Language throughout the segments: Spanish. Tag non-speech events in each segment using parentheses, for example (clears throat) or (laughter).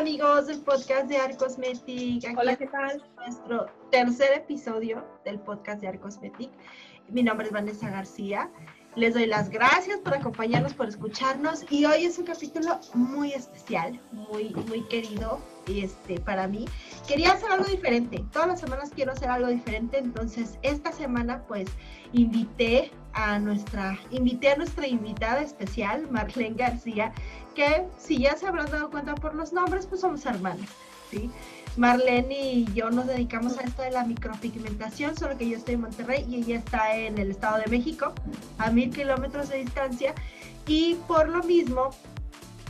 Amigos del podcast de Arcosmetic. Hola, ¿qué tal? Nuestro tercer episodio del podcast de Arcosmetic. Mi nombre es Vanessa García. Les doy las gracias por acompañarnos, por escucharnos y hoy es un capítulo muy especial, muy, muy querido este, para mí. Quería hacer algo diferente, todas las semanas quiero hacer algo diferente, entonces esta semana pues invité a nuestra, invité a nuestra invitada especial, Marlene García, que si ya se habrán dado cuenta por los nombres, pues somos hermanas, ¿sí? Marlene y yo nos dedicamos a esto de la micropigmentación, solo que yo estoy en Monterrey y ella está en el Estado de México, a mil kilómetros de distancia, y por lo mismo,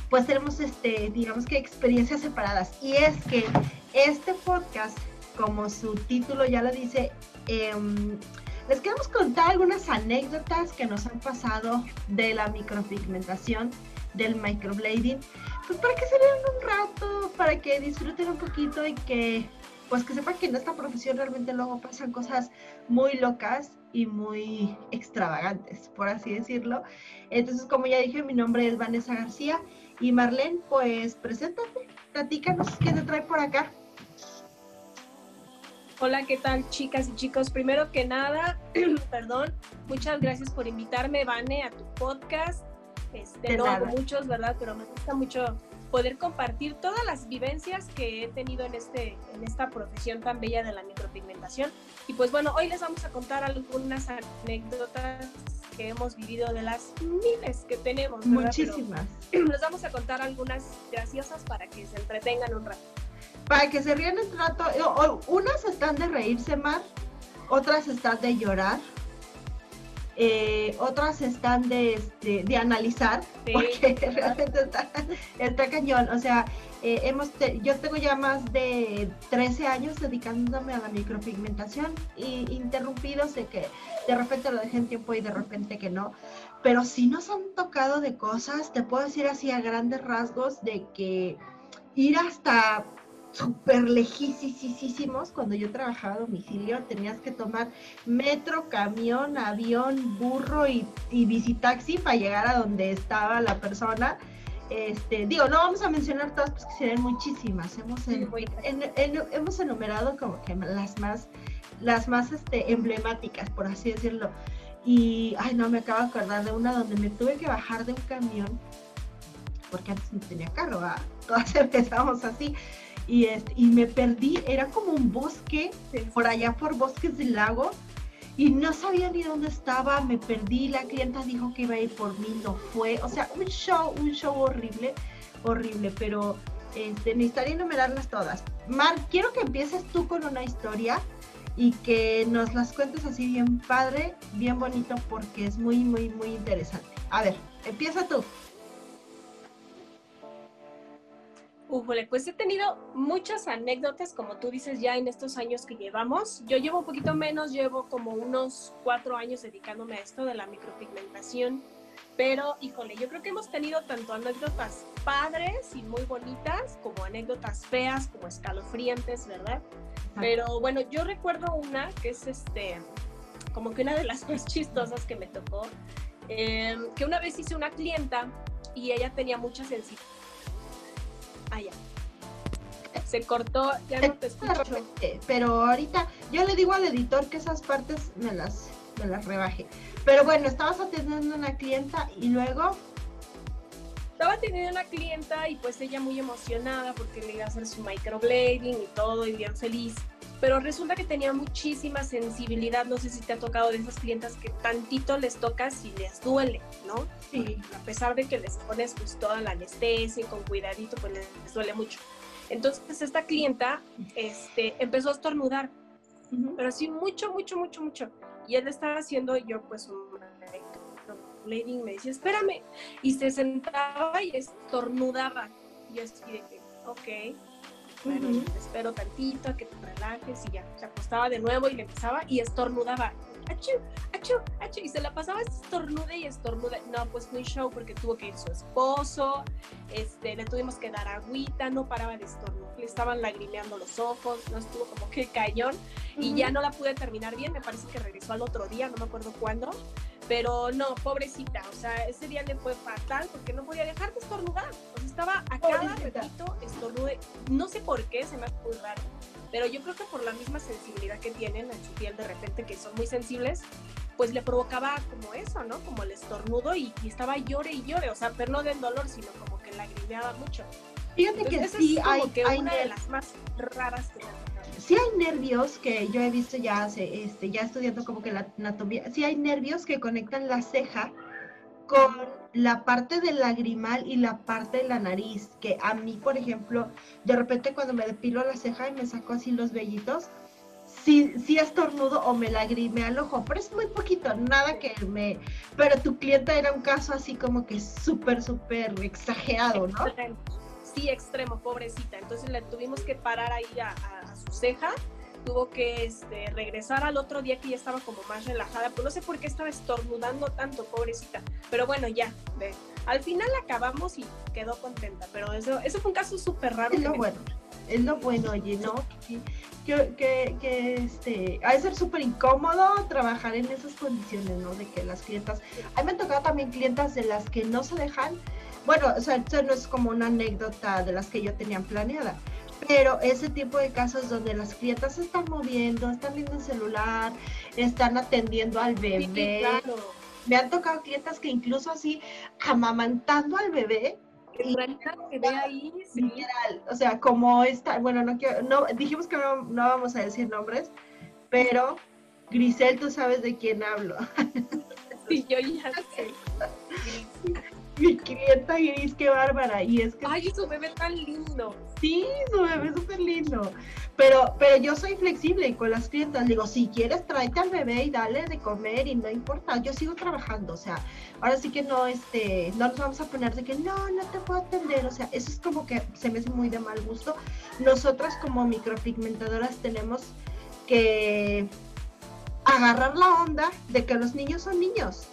pues tenemos, este, digamos que experiencias separadas. Y es que este podcast, como su título ya lo dice, em, les queremos contar algunas anécdotas que nos han pasado de la micropigmentación, del microblading, pues para que se vean un rato, para que disfruten un poquito y que pues que sepan que en esta profesión realmente luego pasan cosas muy locas y muy extravagantes, por así decirlo. Entonces, como ya dije, mi nombre es Vanessa García y Marlene, pues preséntate, platícanos qué te trae por acá. Hola, ¿qué tal chicas y chicos? Primero que nada, (clears throat) perdón, muchas gracias por invitarme, Vane, a tu podcast. Este, no hago muchos, ¿verdad? Pero me gusta mucho poder compartir todas las vivencias que he tenido en, este, en esta profesión tan bella de la micropigmentación. Y pues bueno, hoy les vamos a contar algunas anécdotas que hemos vivido de las miles que tenemos. Muchísimas. (clears throat) les vamos a contar algunas graciosas para que se entretengan un rato. Para que se rían un rato. Unas están de reírse más, otras están de llorar eh, otras están de, este, de analizar, porque (laughs) realmente está, cañón. O sea, eh, hemos yo tengo ya más de 13 años dedicándome a la micropigmentación y interrumpidos de que de repente lo dejé en tiempo y de repente que no. Pero si nos han tocado de cosas, te puedo decir así a grandes rasgos de que ir hasta súper lejísimos. Cuando yo trabajaba a domicilio, tenías que tomar metro, camión, avión, burro y, y bicitaxi para llegar a donde estaba la persona. Este, digo, no vamos a mencionar todas, pues que serían muchísimas. Hemos, hemos enumerado como que las más, las más este, emblemáticas, por así decirlo. Y, ay, no, me acabo de acordar de una donde me tuve que bajar de un camión, porque antes no tenía carro, (laughs) todas empezamos así y, y me perdí, era como un bosque, por allá por bosques del lago, y no sabía ni dónde estaba, me perdí, la clienta dijo que iba a ir por mí, no fue, o sea, un show, un show horrible, horrible, pero este, necesitaría enumerarlas todas. Mar, quiero que empieces tú con una historia y que nos las cuentes así bien padre, bien bonito, porque es muy, muy, muy interesante. A ver, empieza tú. Ujole, pues he tenido muchas anécdotas, como tú dices, ya en estos años que llevamos. Yo llevo un poquito menos, llevo como unos cuatro años dedicándome a esto de la micropigmentación. Pero, híjole, yo creo que hemos tenido tanto anécdotas padres y muy bonitas, como anécdotas feas, como escalofriantes, ¿verdad? Pero bueno, yo recuerdo una que es este, como que una de las (laughs) más chistosas que me tocó, eh, que una vez hice una clienta y ella tenía mucha sensibilidad Ah, ya. Se cortó, ya no te escucho. Pero ahorita yo le digo al editor que esas partes me las, me las rebaje. Pero bueno, estabas atendiendo a una clienta y luego estaba atendiendo a una clienta y pues ella muy emocionada porque le iba a hacer su microblading y todo y bien feliz. Pero resulta que tenía muchísima sensibilidad. No sé si te ha tocado de esas clientas que tantito les tocas y les duele, ¿no? Sí. A pesar de que les pones pues toda la anestesia y con cuidadito, pues les, duele mucho. Entonces esta clienta este, empezó a estornudar, pero así mucho, mucho, mucho, mucho. Y él estaba haciendo yo pues un microblading, me decía, espérame. Y se sentaba y estornudaba. Y así de que, ok. Bueno, espero tantito a que te relajes y ya. Se acostaba de nuevo y le empezaba y estornudaba. ¡Achú! ¡Achú! ¡Achú! Y se la pasaba estornude y estornude. No, pues fue un show porque tuvo que ir su esposo, este, le tuvimos que dar agüita, no paraba de estornudar, le estaban lagrimeando los ojos, no estuvo como que cañón y ya no la pude terminar bien, me parece que regresó al otro día, no me acuerdo cuándo, pero no, pobrecita, o sea, ese día le fue fatal porque no podía dejar de estornudar, o sea, estaba a cada ratito estornude, no sé por qué, se me hace muy raro, pero yo creo que por la misma sensibilidad que tienen en su piel de repente, que son muy sensibles, pues le provocaba como eso, ¿no? Como el estornudo y, estaba llore y llore, o sea, pero no del dolor, sino como que lagrimeaba mucho. Fíjate que sí hay, que una de las más raras que sí hay nervios que yo he visto ya hace, este, ya estudiando como que la anatomía, sí hay nervios que conectan la ceja con la parte del lagrimal y la parte de la nariz, que a mí, por ejemplo, de repente cuando me depilo la ceja y me saco así los vellitos, sí, sí estornudo o me lagrimea el ojo, pero es muy poquito, nada que me... Pero tu clienta era un caso así como que súper, súper exagerado, ¿no? Sí, extremo, pobrecita. Entonces le tuvimos que parar ahí a, su ceja tuvo que este, regresar al otro día que ya estaba como más relajada, pues no sé por qué estaba estornudando tanto, pobrecita, pero bueno, ya, ve. al final acabamos y quedó contenta, pero eso, eso fue un caso súper raro. Es lo bueno, es lo bueno, oye, ¿no? Que, que, que este, ha de ser súper incómodo trabajar en esas condiciones, ¿no? De que las clientas, a mí me han tocado también clientas de las que no se dejan, bueno, o sea, esto no es como una anécdota de las que yo tenía planeada, pero ese tipo de casos donde las clientas se están moviendo, están viendo el celular, están atendiendo al bebé. Me han tocado clientas que incluso así amamantando al bebé. Y ve ahí, literal, o sea, como está, bueno, no quiero, no, dijimos que no, no vamos a decir nombres, pero Grisel, tú sabes de quién hablo. (laughs) Sí, yo ya sé. mi clienta gris, qué bárbara. Y es que. Ay, su bebé tan lindo. Sí, su bebé es súper lindo. Pero, pero yo soy flexible con las clientas. Digo, si quieres, tráete al bebé y dale de comer y no importa. Yo sigo trabajando. O sea, ahora sí que no, este, no nos vamos a poner de que no, no te puedo atender. O sea, eso es como que se me hace muy de mal gusto. Nosotras como micropigmentadoras tenemos que agarrar la onda de que los niños son niños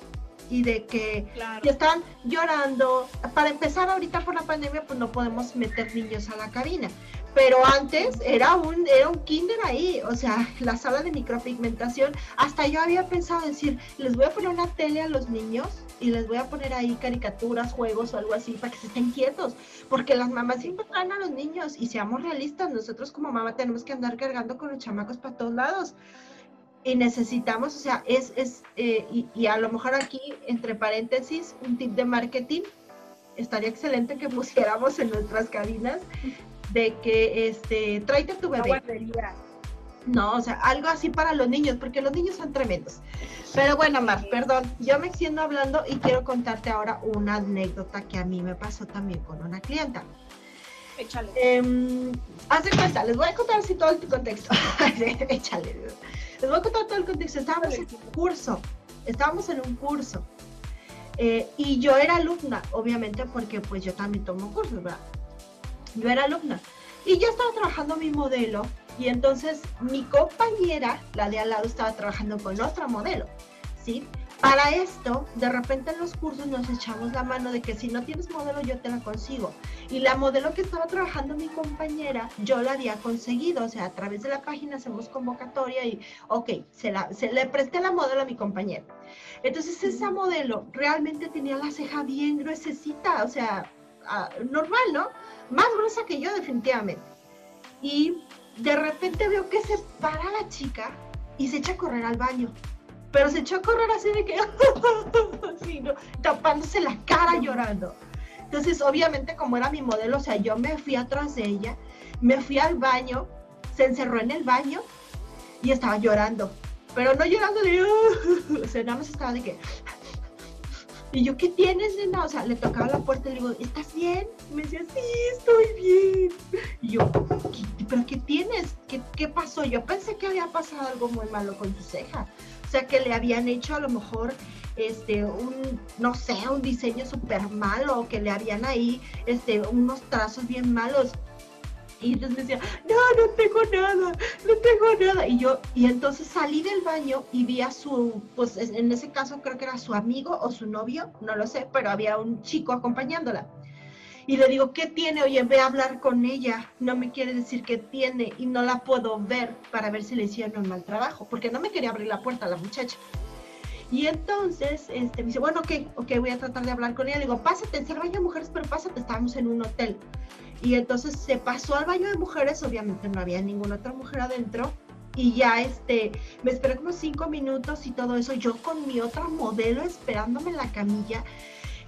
y de que, están llorando. Para empezar, ahorita por la pandemia, pues no podemos meter niños a la cabina. Pero antes era un, era un kinder ahí, o sea, (laughs) la sala de micropigmentación. Hasta yo había pensado decir, les voy a poner una tele a los niños y les voy a poner ahí caricaturas, juegos o algo así para que se estén quietos. Porque las mamás siempre traen a los niños y seamos realistas, nosotros como mamá tenemos que andar cargando con los chamacos para todos lados y necesitamos, o sea, es, es eh, y, a lo mejor aquí, entre paréntesis, un tip de marketing, estaría excelente que (laughs) pusiéramos en nuestras cabinas de que, este, tráete tu bebé. No, o sea, algo así para los niños, porque los niños son tremendos. Pero bueno, Mar, perdón, yo me extiendo hablando y quiero contarte ahora una anécdota que a mí me pasó también con una clienta. Échale. Eh, haz de cuenta, les voy a contar así todo el contexto. (laughs) Échale. Les voy a contar todo el contexto. Estábamos en un curso, estábamos en un curso. Eh, y yo era alumna, obviamente, porque pues yo también tomo cursos, ¿verdad? Yo era alumna. Y yo estaba trabajando mi modelo y entonces mi compañera, la de al lado, estaba trabajando con otra modelo, ¿sí? Para esto, de repente en los cursos nos echamos la mano de que si no tienes modelo, yo te la consigo. Y la modelo que estaba trabajando mi compañera, yo la había conseguido. O sea, a través de la página hacemos convocatoria y, ok, se, la, se le presté la modelo a mi compañera. Entonces, esa modelo realmente tenía la ceja bien gruesecita, o sea, ah, normal, ¿no? Más gruesa que yo, definitivamente. Y de repente veo que se para la chica y se echa a correr al baño pero se echó a correr así de que, (laughs) tapándose la cara llorando. Entonces, obviamente, como era mi modelo, o sea, yo me fui atrás de ella, me fui al baño, se encerró en el baño y estaba llorando. Pero no llorando de, (laughs) o sea, nada más estaba de que, (laughs) y yo, ¿qué tienes, nena? O sea, le tocaba la puerta y le digo, ¿estás bien? Y me decía, sí, estoy bien. Y yo, ¿pero qué tienes? ¿Qué, ¿Qué pasó? Yo pensé que había pasado algo muy malo con tu ceja. O sea, que le habían hecho a lo mejor este, un, no sé, un diseño súper malo, o que le habían ahí este, unos trazos bien malos. Y entonces me decía, no, no tengo nada, no tengo nada. Y yo, y entonces salí del baño y vi a su, pues en ese caso creo que era su amigo o su novio, no lo sé, pero había un chico acompañándola. Y le digo, ¿qué tiene? Oye, ve a hablar con ella. No me quiere decir qué tiene y no la puedo ver para ver si le hicieron un mal trabajo, porque no me quería abrir la puerta a la muchacha. Y entonces este, me dice, bueno, ok, ok, voy a tratar de hablar con ella. Le digo, pásate, en el baño de mujeres, pero pásate, estábamos en un hotel. Y entonces se pasó al baño de mujeres, obviamente no había ninguna otra mujer adentro. Y ya este, me esperé como cinco minutos y todo eso, yo con mi otra modelo esperándome en la camilla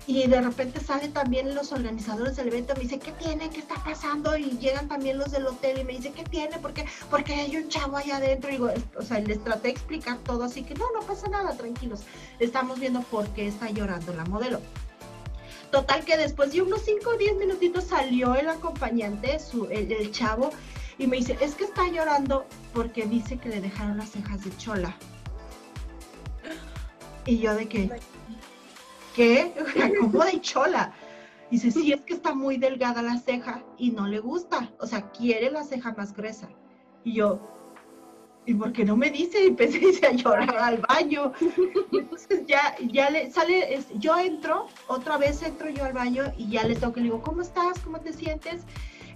y de repente salen también los organizadores del evento, me dice, ¿qué tiene? ¿Qué está pasando? Y llegan también los del hotel y me dice, ¿qué tiene? Porque, porque hay un chavo ahí adentro. Y digo, o sea, les traté de explicar todo, así que no, no pasa nada, tranquilos. Estamos viendo por qué está llorando la modelo. Total que después de unos 5 o 10 minutitos salió el acompañante, su, el, chavo, y me dice, es que está llorando porque dice que le dejaron las cejas de chola. Y yo de qué, ¿qué? (laughs) ¿Cómo de chola? Dice, sí, es que está muy delgada la ceja y no le gusta. O sea, quiere la ceja más gruesa. Y yo, ¿y por qué no me dice? Y empecé (laughs) a llorar al baño. entonces ya, ya le sale, yo entro, otra vez entro yo al baño y ya le toco y le digo, ¿cómo estás? ¿Cómo te sientes?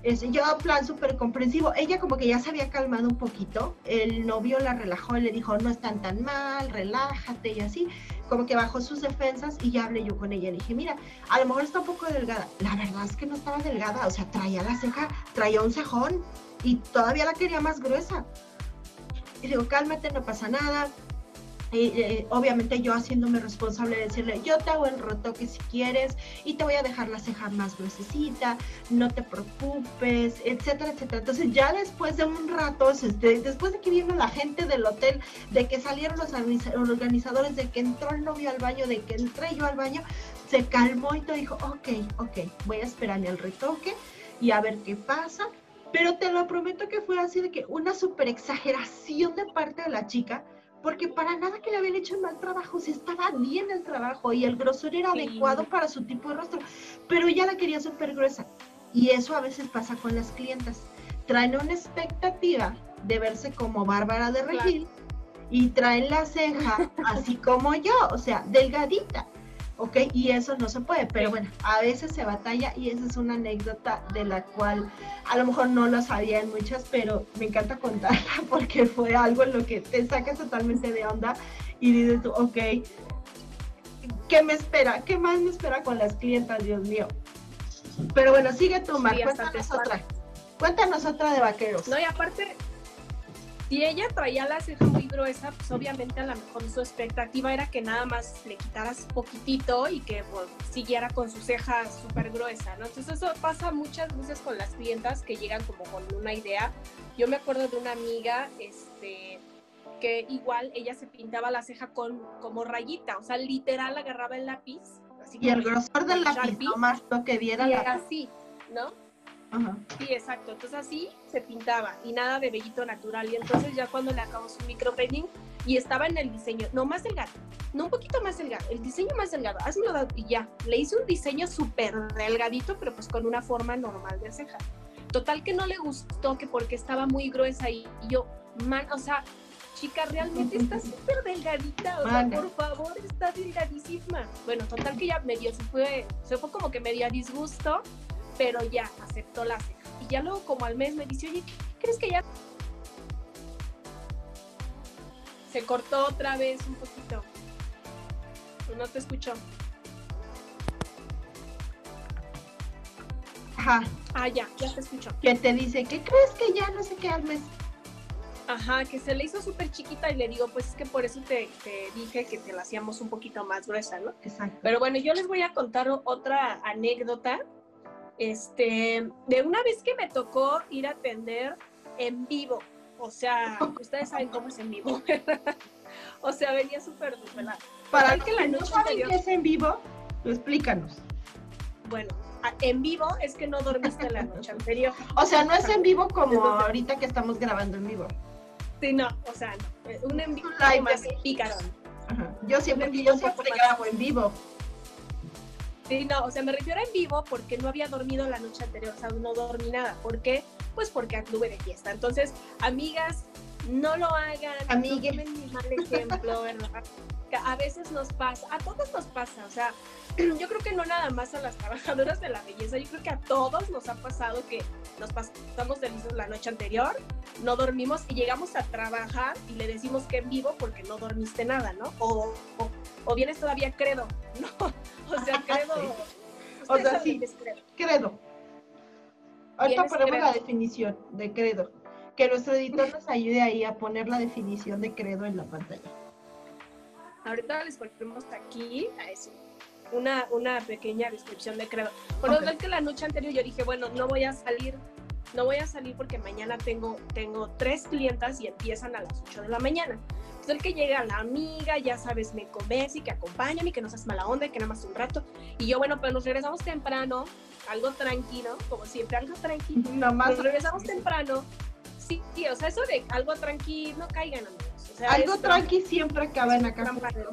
Es, yo, plan súper comprensivo. Ella como que ya se había calmado un poquito. El novio la relajó y le dijo, no están tan mal, relájate y así. Como que bajó sus defensas y ya hablé yo con ella. Le dije, mira, a lo mejor está un poco delgada. La verdad es que no estaba delgada. O sea, traía la ceja, traía un cejón y todavía la quería más gruesa. Y digo, cálmate, no pasa nada eh, obviamente yo haciéndome responsable de decirle, yo te hago el retoque si quieres y te voy a dejar la ceja más gruesecita, no te preocupes, etcétera, etcétera. Entonces ya después de un rato, este, después de que vino la gente del hotel, de que salieron los organizadores, de que entró el novio al baño, de que entré yo al baño, se calmó y te dijo, ok, ok, voy a esperarme al retoque y a ver qué pasa. Pero te lo prometo que fue así de que una super exageración de parte de la chica, porque para nada que le habían hecho mal trabajo, si estaba bien el trabajo y el grosor era adecuado para su tipo de rostro, pero ella la quería súper gruesa. Y eso a veces pasa con las clientas. Traen una expectativa de verse como Bárbara de Regil y traen la ceja así como yo, o sea, delgadita. ¿Ok? Y eso no se puede, pero bueno, a veces se batalla y esa es una anécdota de la cual a lo mejor no lo sabían muchas, pero me encanta contarla (laughs) porque fue algo en lo que te sacas totalmente de onda y dices tú, ok, ¿qué me espera? ¿Qué más me espera con las clientas, Dios mío? Pero bueno, sigue tú, Mar, cuéntanos otra. Cuéntanos otra de vaqueros. No, y aparte, si ella traía la ceja muy gruesa, pues obviamente a lo mejor su expectativa era que nada más le quitaras poquitito y que pues, siguiera con su ceja súper gruesa, ¿no? Entonces eso pasa muchas veces con las clientas que llegan como con una idea. Yo me acuerdo de una amiga, este que igual ella se pintaba la ceja con como rayita, o sea, literal agarraba el lápiz. Así y el grosor del lápiz, más lo que viera. Y así, ¿no? Sí, exacto. Entonces así se pintaba y nada de vellito natural. Y entonces ya cuando le acabó su micropedding y estaba en el diseño, no más delgado, no un poquito más delgado, el diseño más delgado, hazmelo y ya. Le hice un diseño súper delgadito, pero pues con una forma normal de ceja. Total que no le gustó, que porque estaba muy gruesa y, yo, man, o sea, chica, realmente está (laughs) súper delgadita, o sea, por favor, está delgadísima. Bueno, total que ya medio se fue, se fue como que medio a disgusto pero ya aceptó la ceja. Y ya luego como al mes me dice, oye, ¿crees que ya se cortó otra vez un poquito? No te escucho. Ajá. Ah, ya, ya te escucho. Que te dice, ¿qué crees que ya no sé qué al mes? Ajá, que se le hizo súper chiquita y le digo, pues es que por eso te, te, dije que te la hacíamos un poquito más gruesa, ¿no? Exacto. Pero bueno, yo les voy a contar otra anécdota este, de una vez que me tocó ir a atender en vivo, o sea, ustedes saben cómo es en vivo, (laughs) o sea, venía súper desvelada. Para que la noche no es en vivo, explícanos. Bueno, en vivo es que no dormiste la noche anterior. (laughs) O sea, no es en vivo como ahorita que estamos grabando en vivo. Sí, no, o sea, no. Un en vivo más pícaro. Yo siempre, yo siempre grabo en vivo. Sí, no, o sea, me refiero en vivo porque no había dormido la noche anterior, o sea, no dormí nada. ¿Por qué? pues porque anduve de fiesta. Entonces, amigas, no lo hagan, Amigues. no tomen mi mal ejemplo, ¿verdad? A veces nos pasa, a todos nos pasa, o sea, (clears throat) yo creo que no nada más a las trabajadoras de la belleza, yo creo que a todos nos ha pasado que nos pasamos delicios la noche anterior, no dormimos y llegamos a trabajar y le decimos que en vivo porque no dormiste nada, ¿no? O, o, o vienes todavía credo, (laughs) ¿no? O sea, (laughs) credo. Sí. O sea, sí. credo. Credo. Ahorita ponemos credo. la definición de credo. Que nuestro editor nos ayude ahí a poner la definición de credo en la pantalla. Ahorita les ponemos aquí a eso, una, una pequeña descripción de credo. Bueno, Ok. es que la noche anterior yo dije, bueno, no voy a salir, no voy a salir porque mañana tengo, tengo tres clientas y empiezan a las 8 de la mañana. Entonces el que llega la amiga, ya sabes, me convence y que acompáñame, que no seas mala onda, y que nada más un rato. Y yo, bueno, pues nos regresamos temprano, algo tranquilo, como siempre, algo tranquilo. Nada más. Nos regresamos temprano. Sí, sí, o sea, eso de algo tranquilo, no caigan amigos. O sea, Algo tranqui siempre acaba en trampa del-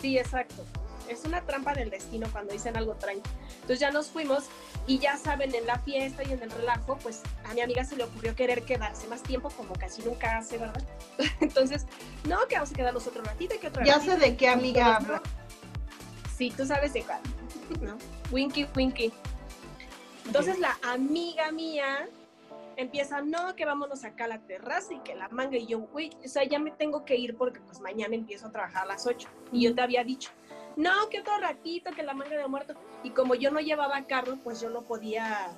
Sí, exacto. Es una trampa del destino cuando dicen algo tranquilo. Entonces ya nos fuimos y ya saben, en la fiesta y en el relajo, pues a mi amiga se le ocurrió querer quedarse más tiempo, como casi nunca hace, ¿verdad? (laughs) Entonces, no, que vamos a quedarnos otro ratito y que otro Ya sé de qué amiga habla. Sí, tú sabes de cuál, (laughs) ¿no? Winky, Winky. Entonces la amiga mía empieza, no, que vámonos acá a la terraza y que la manga. Y yo, güey, o sea, ya me tengo que ir porque pues mañana empiezo a trabajar a las 8. Y yo te había dicho, no, que otro ratito, que la manga de muerto. Y como yo no llevaba carro, pues yo no podía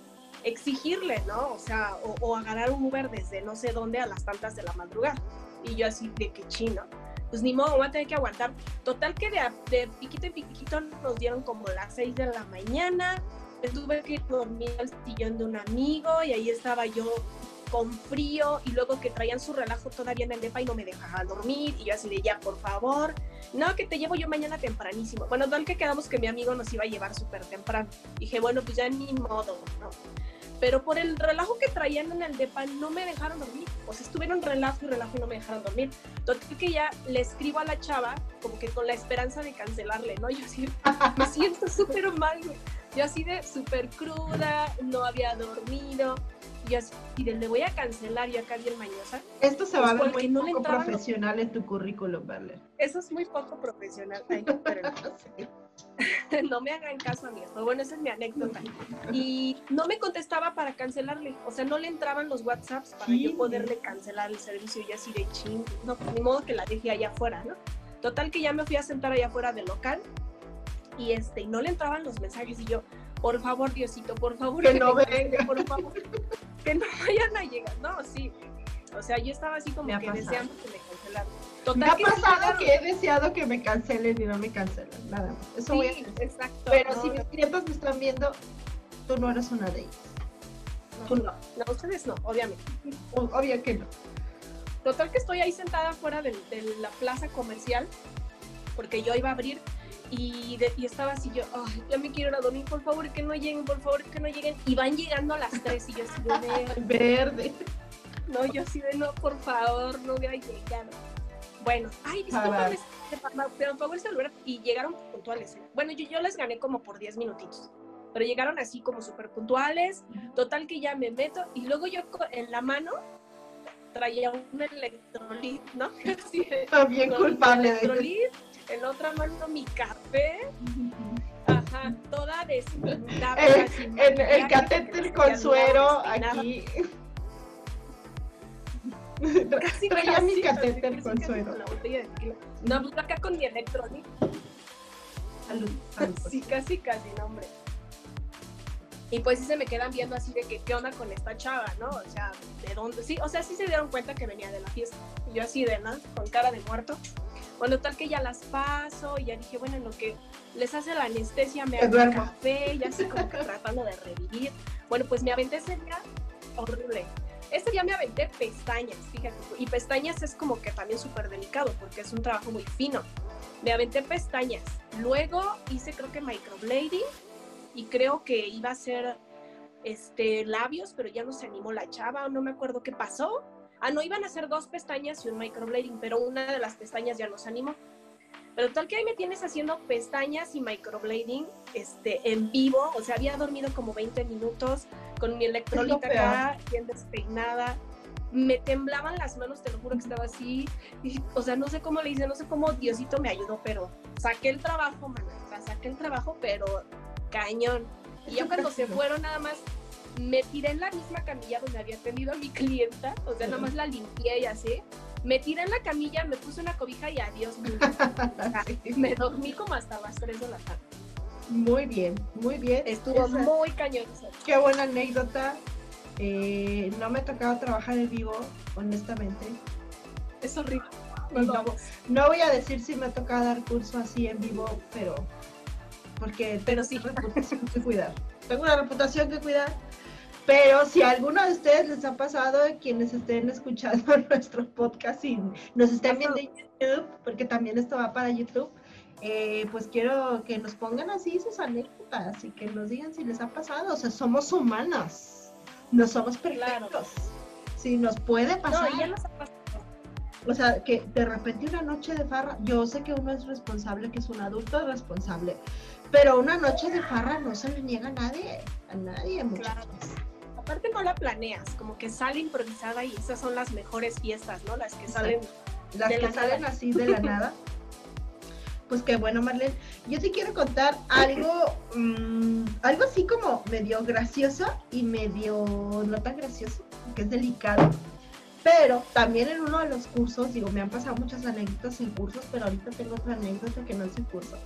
exigirle, ¿no? O sea, o, agarrar un Uber desde no sé dónde a las tantas de la madrugada. Y yo así de que chino. Pues ni modo, voy a tener que aguantar. Total que de, de piquito en piquito nos dieron como las 6 de la mañana. Tuve que dormir al sillón de un amigo y ahí estaba yo con frío y luego que traían su relajo todavía en el depa y no me dejaban dormir y yo así de ya, por favor. No, que te llevo yo mañana tempranísimo. Bueno, tal que quedamos que mi amigo nos iba a llevar súper temprano. Dije, bueno, pues ya ni modo, ¿no? Pero por el relajo que traían en el depa no me dejaron dormir. O sea, estuvieron relajo y relajo y no me dejaron dormir. Total que ya le escribo a la chava como que con la esperanza de cancelarle, ¿no? Yo así, me siento súper mal, güey. Yo así de súper cruda, no había dormido. Y así, y de, le voy a cancelar, yo acá bien mañosa. Esto se va a Pues ver muy no poco entraban los- profesional en tu currículum, Berler. Eso es muy poco profesional. Ay, pero (laughs) (laughs) no me hagan caso, amigos. Pero bueno, esa es mi anécdota. Y no me contestaba para cancelarle. O sea, no le entraban los WhatsApps para yo Sí. poderle cancelar el servicio. Y así de ching. No, ni modo que la deje allá afuera, ¿no? Total que ya me fui a sentar allá afuera del local. Y este, y no le entraban los mensajes. Y yo, por favor, Diosito, por favor, Que no me cancele, venga. por favor. que no vayan a llegar. No, sí. O sea, yo estaba así como Me ha que pasado. deseando que me cancelaran. Me Total ha que sí pasado que he deseado que me cancelen y no me cancelan. Nada más. Eso voy a Sí, hacer. exacto. Pero no, si mis clientes me están viendo, tú no eres una de ellas. no, tú no, no, ustedes no, obviamente. Obvio que no. Total que estoy ahí sentada fuera de, de la plaza comercial, porque yo iba a abrir y, de- y estaba así yo, ay, ya me quiero ir a dormir, por favor que no lleguen, por favor que no lleguen. Y van llegando a las 3 y yo así de, "Ver". (laughs) Verde. no, yo así de, no, por favor, no voy a llegar. Bueno, ay, discúlpame, pero por favor celular. Y llegaron puntuales. ¿eh? Bueno, yo, yo les gané como por 10 minutitos. Pero llegaron así como súper puntuales. Total que ya me meto. Y luego yo en la mano traía un electrolit, ¿no? También con mi culpable de en otra mano mi café. Ajá, toda despeinada. Eh, En el maquillaje, catéter con suero aquí. (laughs) Casi, Traía mi catéter casi, con suero. de. No, pues acá con mi electrolit. Salud, salud. Sí, casi, casi, no, hombre. Y pues sí se me quedan viendo así de que, ¿qué onda con esta chava, no? O sea, ¿de dónde? Sí, o sea, sí se dieron cuenta que venía de la fiesta. Y yo así de, ¿no? Con cara de muerto. Bueno, tal que ya las paso y ya dije, bueno, en lo que les hace la anestesia me hago café y así como que (laughs) tratando de revivir. Bueno, pues me aventé ese día horrible. Ese día me aventé pestañas, fíjate. Y pestañas es como que también súper delicado porque es un trabajo muy fino. Me aventé pestañas. Luego hice creo que microblading y creo que iba a ser este labios, pero ya no se animó la chava o no me acuerdo qué pasó. Ah, no, iban a hacer dos pestañas y un microblading, pero una de las pestañas ya no se animó. Pero tal que ahí me tienes haciendo pestañas y microblading este, en vivo. O sea, había dormido como 20 minutos con mi electrolita acá, bien despeinada. Me temblaban las manos, te lo juro que estaba así. o sea, no sé cómo le hice, no sé cómo Diosito me ayudó, pero saqué el trabajo, man, saqué el trabajo, pero cañón. Y ya cuando se (laughs) fueron nada más, me tiré en la misma camilla donde había tenido a mi clienta, o sea, nada más la limpié y así me tiré en la camilla, me puse una cobija y adiós. (laughs) Me dormí como hasta las 3 de la tarde. Muy bien, muy bien. Estuvo muy cañón. Qué buena anécdota. Eh, no me ha tocado trabajar en vivo, honestamente. Es horrible. No, no, voy a decir si me ha tocado dar curso así en vivo, pero porque pero sí. reputación que cuidar. Tengo una reputación que cuidar pero si a alguno de ustedes les ha pasado, quienes estén escuchando (laughs) nuestro podcast y nos estén viendo en YouTube, porque también esto va para YouTube, eh, pues quiero que nos pongan así sus anécdotas y que nos digan si les ha pasado. O sea, somos humanas, no somos perfectos. Si nos puede pasar. No, ya nos ha pasado. O sea, que de repente una noche de farra, yo sé que uno es responsable, que es un adulto responsable, pero una noche de farra no se le niega a nadie, a nadie, muchachos aparte no la planeas, como que sale improvisada y esas son las mejores fiestas, ¿no? Las que salen. Las que salen así de la nada. (laughs) Pues qué bueno, Marlene. Yo te quiero contar algo, mm, algo así como medio gracioso y medio no tan gracioso, que es delicado. Pero también en uno de los cursos, digo, me han pasado muchas anécdotas en cursos, pero ahorita tengo otra anécdota que no es en curso.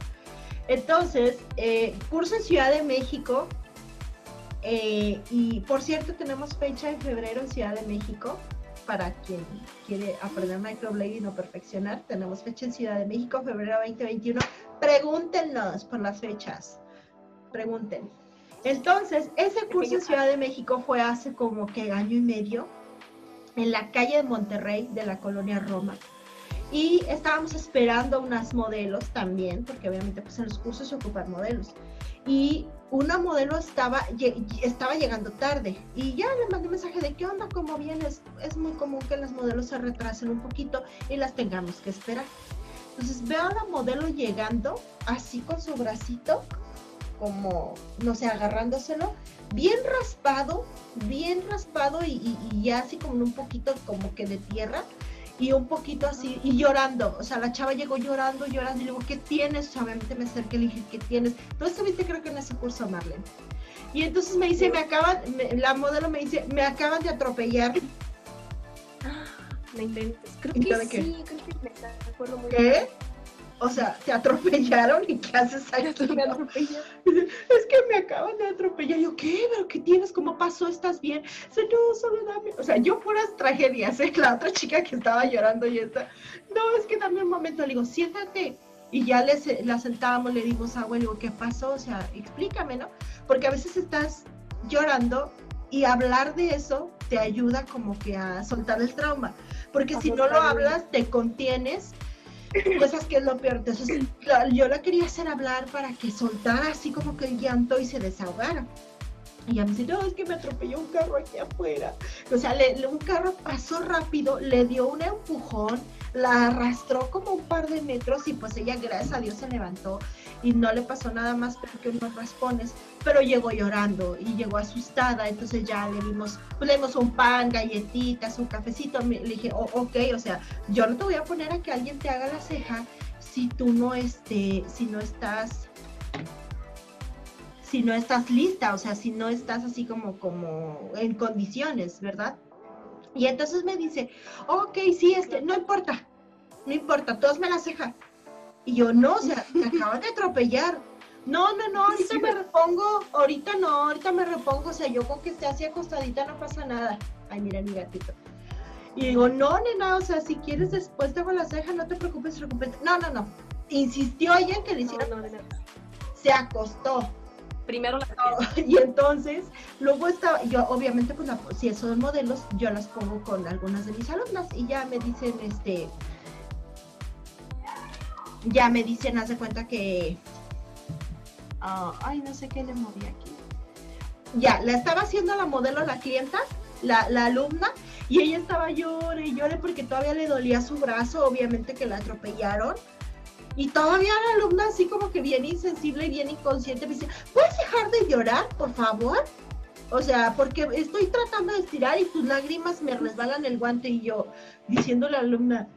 Entonces, eh, curso en Ciudad de México, eh, y por cierto, tenemos fecha en febrero en Ciudad de México. Para quien quiere aprender microblading o perfeccionar, tenemos fecha en Ciudad de México, febrero 2021. Pregúntenos por las fechas. Pregunten. Entonces, ese curso en Ciudad de México fue hace como que año y medio, en la calle de Monterrey, de la colonia Roma. Y estábamos esperando unas modelos también, porque obviamente pues en los cursos se ocupan modelos y una modelo estaba, estaba llegando tarde y ya le mandé mensaje de qué onda, cómo vienes. Es muy común que las modelos se retrasen un poquito y las tengamos que esperar. Entonces veo a la modelo llegando así con su bracito, como, no sé, agarrándoselo, bien raspado, bien raspado y, y ya así como un poquito como que de tierra y un poquito así, y llorando. O sea, la chava llegó llorando, llorando, y le digo, ¿qué tienes? obviamente me acerqué y le dije, ¿qué tienes? Tú estuviste creo que en ese curso, Marlene. Y entonces me dice, me acaban, la modelo me dice, me acaban de atropellar. Me inventes. Creo que sí, creo que me acuerdo muy ¿Qué? O sea, te atropellaron y qué haces aquí. (laughs) es que me acaban de atropellar. Yo, ¿qué? ¿Pero qué tienes? ¿Cómo pasó? ¿Estás bien? Dice, no, solo dame. O sea, yo puras tragedias, ¿eh? La otra chica que estaba llorando y está. No, es que dame un momento. Le digo, siéntate. Y ya les, la sentamos, le dimos agua, le digo, ¿qué pasó? O sea, explícame, ¿no? Porque a veces estás llorando y hablar de eso te ayuda como que a soltar el trauma. Porque si no lo hablas, te contienes (laughs) cosas que es lo peor. Entonces, yo la quería hacer hablar para que soltara así como que el llanto y se desahogara. Y ella me dice, no, es que me atropelló un carro aquí afuera. O sea, un carro pasó rápido, le dio un empujón, la arrastró como un par de metros y pues ella, gracias a Dios, se levantó y no le pasó nada más porque unos raspones, pero llegó llorando y llegó asustada, entonces ya le dimos, pues, le dimos un pan, galletitas, un cafecito, le dije, oh, ok, o sea, yo no te voy a poner a que alguien te haga la ceja si tú no, este, si no estás si no estás lista, o sea, si no estás así como, como en condiciones, ¿verdad? Y entonces me dice, ok, sí, este, no importa, no importa, tú hazme la ceja. Y yo, no, o sea, te acaban de atropellar. No, no, no, ahorita me repongo, ahorita no, ahorita me repongo, o sea, yo con que esté así acostadita no pasa nada. Ay, mira mi gatito. Y digo, no, nena, o sea, si quieres después te hago la ceja, no te preocupes, preocupes. No, no, no. Insistió ella en que le hiciera. Se acostó. Primero la Y entonces, luego estaba, yo obviamente, pues si son modelos, yo las pongo con algunas de mis alumnas y ya me dicen, este, ya me dicen, hace cuenta que, ah, ay, no sé qué le moví aquí. Ya, la estaba haciendo la modelo, la clienta, la, la alumna, y ella estaba llore y llore porque todavía le dolía su brazo, obviamente que la atropellaron. Y todavía la alumna así como que bien insensible y bien inconsciente me dice, ¿puedes dejar de llorar, por favor? O sea, porque estoy tratando de estirar y tus lágrimas me resbalan el guante y yo diciendo a la alumna,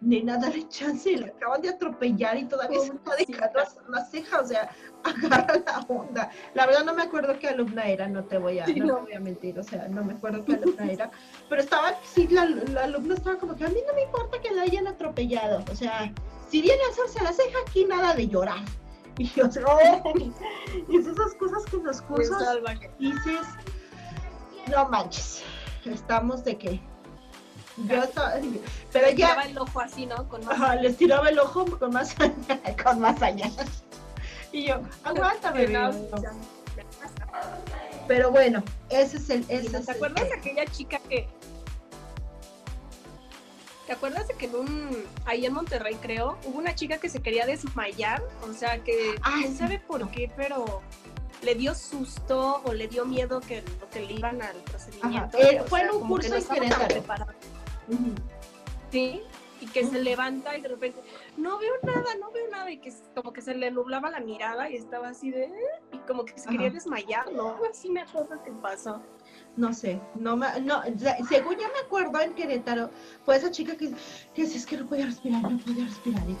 nena, dale chance, le acaban de atropellar y todavía se está dejando hacer la ceja, o sea, (laughs) agarra la onda. La verdad no me acuerdo qué alumna era, no te voy a, no, voy a mentir, o sea, no me acuerdo qué alumna era, (laughs) pero estaba, sí, la, la, alumna estaba como que a mí no me importa que la hayan atropellado, o sea, si viene a hacerse la ceja aquí, nada de llorar. Y yo, (laughs) oh, y esas cosas que nos cursos dices, no manches, estamos de que yo estaba, pero les ya. el ojo así, ¿no? Con más les tiraba el ojo con más (laughs) con más Y yo, aguántame. Pero bueno, ese es el. Ese ¿Te acuerdas de aquella chica que. ¿Te acuerdas de que en un. Ahí en Monterrey, creo, hubo una chica que se quería desmayar? O sea, que. Ah, ¿Quién sabe por qué? Pero le dio susto o le dio miedo que que le iban al procedimiento. Eh, fue en un curso en Querétaro. Sí, y que se levanta y de repente, no veo nada, no veo nada, y que como que se le nublaba la mirada y estaba así de, y como que se quería desmayar, ¿no? Así me acuerdo que pasó. No sé, no me, no, según ya me acuerdo en Querétaro, fue esa chica que, que es que no podía respirar, no podía respirar, y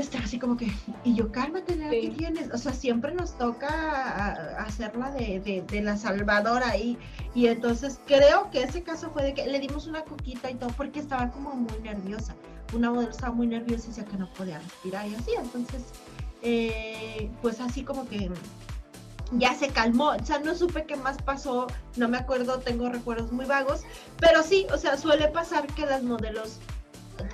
está así como que, y yo, cálmate, ¿qué tienes? O sea, siempre nos toca hacerla de, de, la salvadora y, y entonces creo que ese caso fue de que le dimos una coquita y todo porque estaba como muy nerviosa. Una modelo estaba muy nerviosa y decía que no podía respirar y así, entonces, eh, pues así como que ya se calmó, o sea, no supe qué más pasó, no me acuerdo, tengo recuerdos muy vagos, pero sí, o sea, suele pasar que las modelos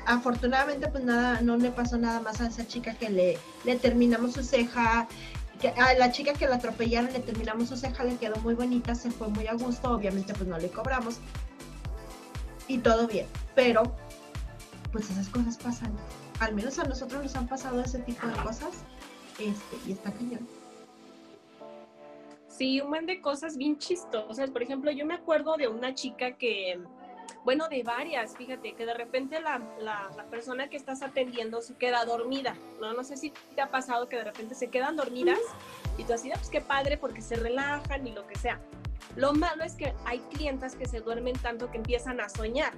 afortunadamente pues nada, no le pasó nada más a esa chica que le, le terminamos su ceja, a la chica que la atropellaron le terminamos su ceja, le quedó muy bonita, se fue muy a gusto, obviamente pues no le cobramos y todo bien, pero pues esas cosas pasan, al menos a nosotros nos han pasado ese tipo de cosas este, y está cañón. Sí, un buen de cosas bien chistosas. Por ejemplo, yo me acuerdo de una chica que bueno, de varias, fíjate, que de repente la, la, persona que estás atendiendo se queda dormida, ¿no? No sé si te ha pasado que de repente se quedan dormidas y tú así, ah, pues qué padre porque se relajan y lo que sea. Lo malo es que hay clientas que se duermen tanto que empiezan a soñar.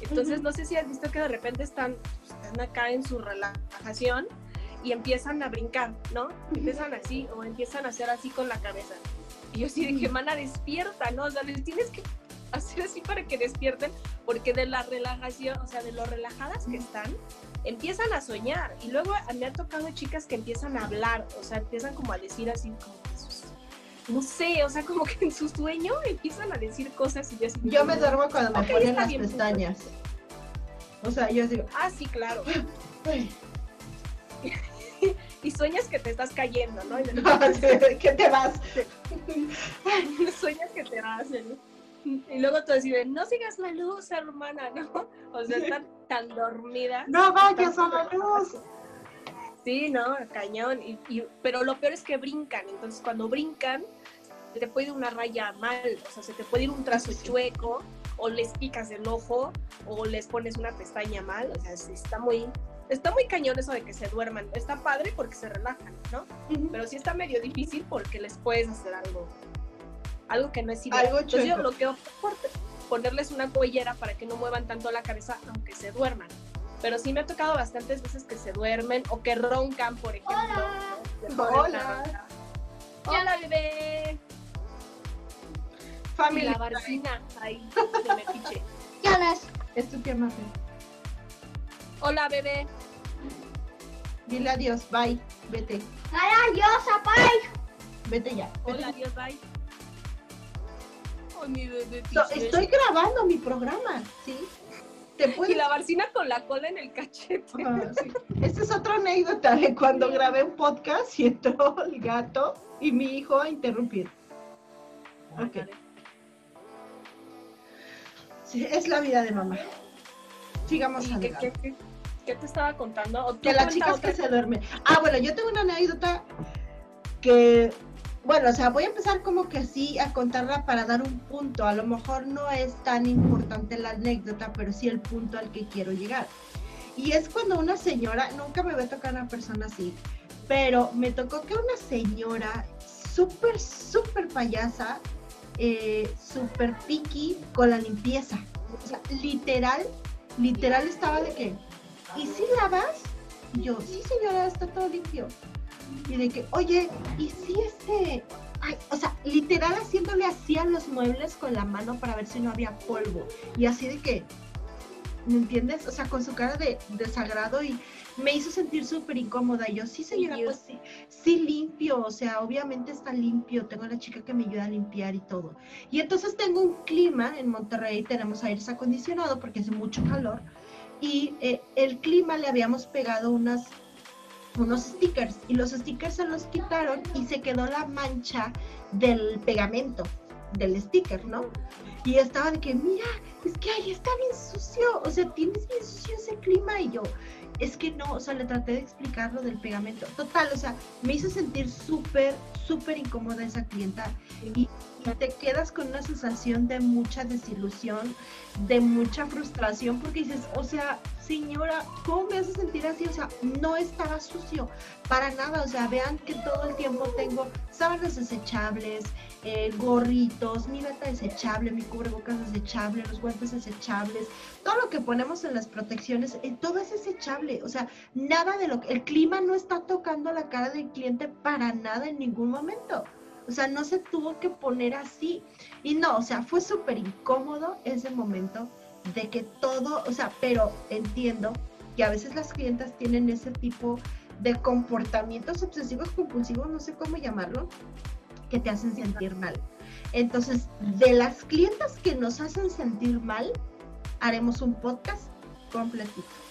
Entonces, no sé si has visto que de repente están, están acá en su relajación y empiezan a brincar, ¿no? Empiezan así o empiezan a hacer así con la cabeza. Y yo sí dije, mana, despierta, ¿no? O sea, les tienes que (laughs) hacer así para que despierten, porque de la relajación, o sea, de lo relajadas que están, empiezan a soñar. Y luego me ha tocado chicas que empiezan a hablar, o sea, empiezan como a decir así, como no sé, o sea, como que en su sueño empiezan a decir cosas y yo así, Yo me duermo cuando me ponen las pestañas. O sea, yo digo, ah, sí, claro. (laughs) y sueñas que te estás cayendo, ¿no? (laughs) que te vas. sueñas que te vas, ¿no? (laughs) Y luego tú decides, no sigas la luz, hermana, ¿no? (laughs) O sea, están (laughs) tan dormidas. No vayas a la luz. Sí, no, cañón. Y, pero lo peor es que brincan. Entonces, cuando brincan, se te puede ir una raya mal, o sea, se te puede ir un trazo chueco, o les picas el ojo, o les pones una pestaña mal. O sea, está muy, está muy cañón eso de que se duerman. Está padre porque se relajan, ¿no? Pero sí está medio difícil porque les puedes hacer algo algo que no es ideal. Entonces yo lo que por ponerles una cuellera para que no muevan tanto la cabeza aunque se duerman. Pero sí me ha tocado bastantes veces que se duermen o que roncan, por ejemplo. Hola. Hola. Hola, bebé. Familia. la barcina ahí se me piche. Es tu. Hola, bebé. Dile adiós, bye, vete. Adiós, bye. Vete ya. Hola, adiós, bye estoy grabando mi programa, ¿sí? ¿Te Y la barcina con la cola en el cachete. Esta es otra anécdota de cuando grabé un podcast y entró el gato y mi hijo a interrumpir. Ok. Sí, es la vida de mamá. Sigamos ¿Qué, qué, qué, te estaba contando? Que las chicas que se duermen. Ah, bueno, yo tengo una anécdota que bueno, o sea, voy a empezar como que sí a contarla para dar un punto. A lo mejor no es tan importante la anécdota, pero sí el punto al que quiero llegar. y es cuando una señora, nunca me voy a tocar una persona así, pero me tocó que una señora súper, súper payasa, eh, súper picky con la limpieza. O sea, literal, literal estaba de que, ¿y si lavas? Y yo, sí señora, está todo limpio. Y de que, oye, ¿y si Ay, o sea, literal haciéndole así a los muebles con la mano para ver si no había polvo. Y así de que, ¿me entiendes? O sea, con su cara de desagrado y me hizo sentir súper incómoda. Y yo, sí, señora, pues sí, sí limpio, o sea, obviamente está limpio. Tengo a la chica que me ayuda a limpiar y todo. Y entonces tengo un clima en Monterrey, tenemos aire acondicionado porque hace mucho calor. Y eh, el clima le habíamos pegado unas unos stickers y los stickers se los quitaron y se quedó la mancha del pegamento del sticker, ¿no? Y estaba de que, mira, es que ahí está bien sucio, o sea, tienes bien sucio ese clima y yo, es que no, o sea, le traté de explicar lo del pegamento. Total, o sea, me hizo sentir súper, súper incómoda esa clienta y, y, te quedas con una sensación de mucha desilusión, de mucha frustración, porque dices, o sea, señora, ¿cómo me hace sentir así? O sea, no estaba sucio para nada. O sea, vean que todo el tiempo tengo sábanas desechables, eh, gorritos, mi bata desechable, mi cubrebocas desechable, los guantes desechables, todo lo que ponemos en las protecciones, eh, todo es desechable. O sea, nada de lo que el clima no está tocando la cara del cliente para nada en ningún momento. O sea, no se tuvo que poner así. Y no, o sea, fue súper incómodo ese momento de que todo, o sea, pero entiendo que a veces las clientas tienen ese tipo de comportamientos obsesivos compulsivos, no sé cómo llamarlo, que te hacen sentir mal. Entonces, de las clientas que nos hacen sentir mal, haremos un podcast completito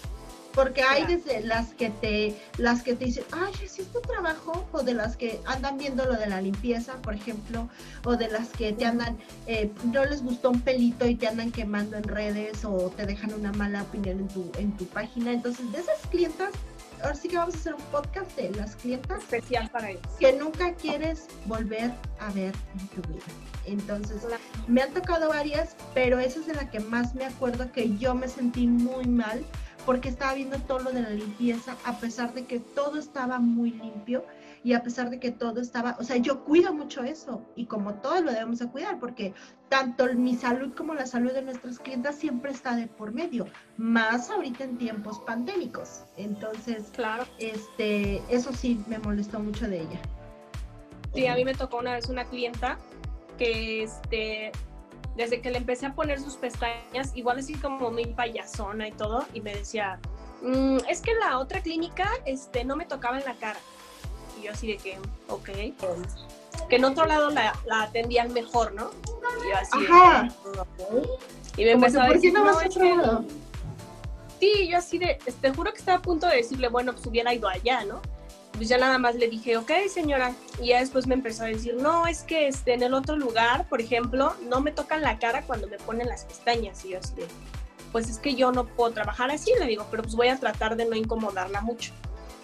porque hay desde las que te las que te dicen ay hiciste trabajo o de las que andan viendo lo de la limpieza por ejemplo o de las que te andan eh, no les gustó un pelito y te andan quemando en redes o te dejan una mala opinión en tu en tu página. Entonces de esas clientas ahora sí que vamos a hacer un podcast de las clientas especial para ellos que nunca quieres volver a ver en tu vida. Entonces me han tocado varias pero esa es de la que más me acuerdo que yo me sentí muy mal porque estaba viendo todo lo de la limpieza, a pesar de que todo estaba muy limpio y a pesar de que todo estaba, o sea, yo cuido mucho eso y como todo lo debemos de cuidar, porque tanto mi salud como la salud de nuestras clientas siempre está de por medio, más ahorita en tiempos pandémicos. Entonces, claro. este, eso sí me molestó mucho de ella. Sí, a mí me tocó una vez una clienta que este desde que le empecé a poner sus pestañas, igual así como muy payasona y todo, y me decía, mm, es que la otra clínica este, no me tocaba en la cara. Y yo así de que, ok, que en otro lado la, la atendían mejor, ¿no? Y yo así Ajá. Y me empezó a ¿Por qué decir, no vas "No, a es otro que-". lado? Sí, yo así de, te juro que estaba a punto de decirle, bueno, pues hubiera ido allá, ¿no? Pues ya nada más le dije, ok, señora. Y ya después me empezó a decir, no, es que este, en el otro lugar, por ejemplo, no me tocan la cara cuando me ponen las pestañas. Y yo así de, pues es que yo no puedo trabajar así, le digo, pero pues voy a tratar de no incomodarla mucho.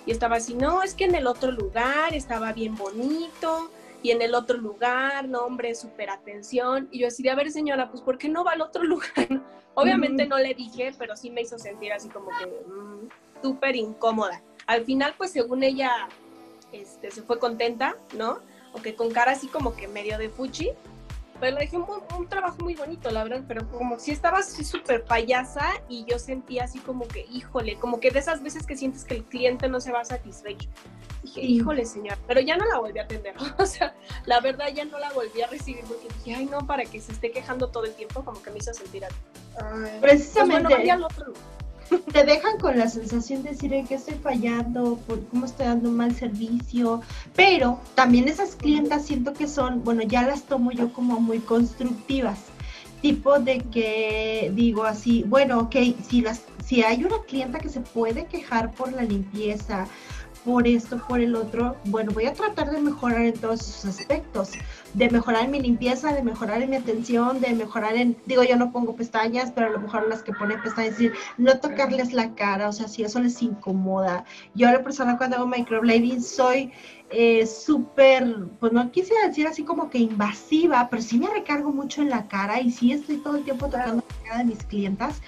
Y estaba así, no, es que en el otro lugar estaba bien bonito, y en el otro lugar, no, hombre, súper atención. Y yo así de, a ver, señora, pues ¿por qué no va al otro (laughs) lugar? Obviamente Ujú. no le dije, pero sí me hizo sentir así como que mm, súper incómoda. Al final, pues según ella, este, se fue contenta, ¿no? Aunque con cara así como que medio de fuchi. Pero le dije un, un trabajo muy bonito, la verdad, pero como si estaba así súper payasa y yo sentía así como que, híjole, como que de esas veces que sientes que el cliente no se va satisfecho. Dije, híjole, señor, pero ya no la volví a atender. (laughs) O sea, la verdad ya no la volví a recibir porque dije, ay, no, para que se esté quejando todo el tiempo, como que me hizo sentir así. Pues bueno, Precisamente al otro. Te dejan con la sensación de decir "Ay, que estoy fallando, por cómo estoy dando un mal servicio, pero también esas clientas siento que son, bueno, ya las tomo yo como muy constructivas, tipo de que digo así, bueno, ok, si, las, si hay una clienta que se puede quejar por la limpieza, por esto, por el otro, bueno, voy a tratar de mejorar en todos esos aspectos, de mejorar en mi limpieza, de mejorar en mi atención, de mejorar en, digo, yo no pongo pestañas, pero a lo mejor las que ponen pestañas, es decir, no tocarles la cara, o sea, si eso les incomoda. Yo a la persona cuando hago microblading soy eh, súper, pues no quisiera decir así como que invasiva, pero sí me recargo mucho en la cara y sí estoy todo el tiempo tocando la cara de mis clientas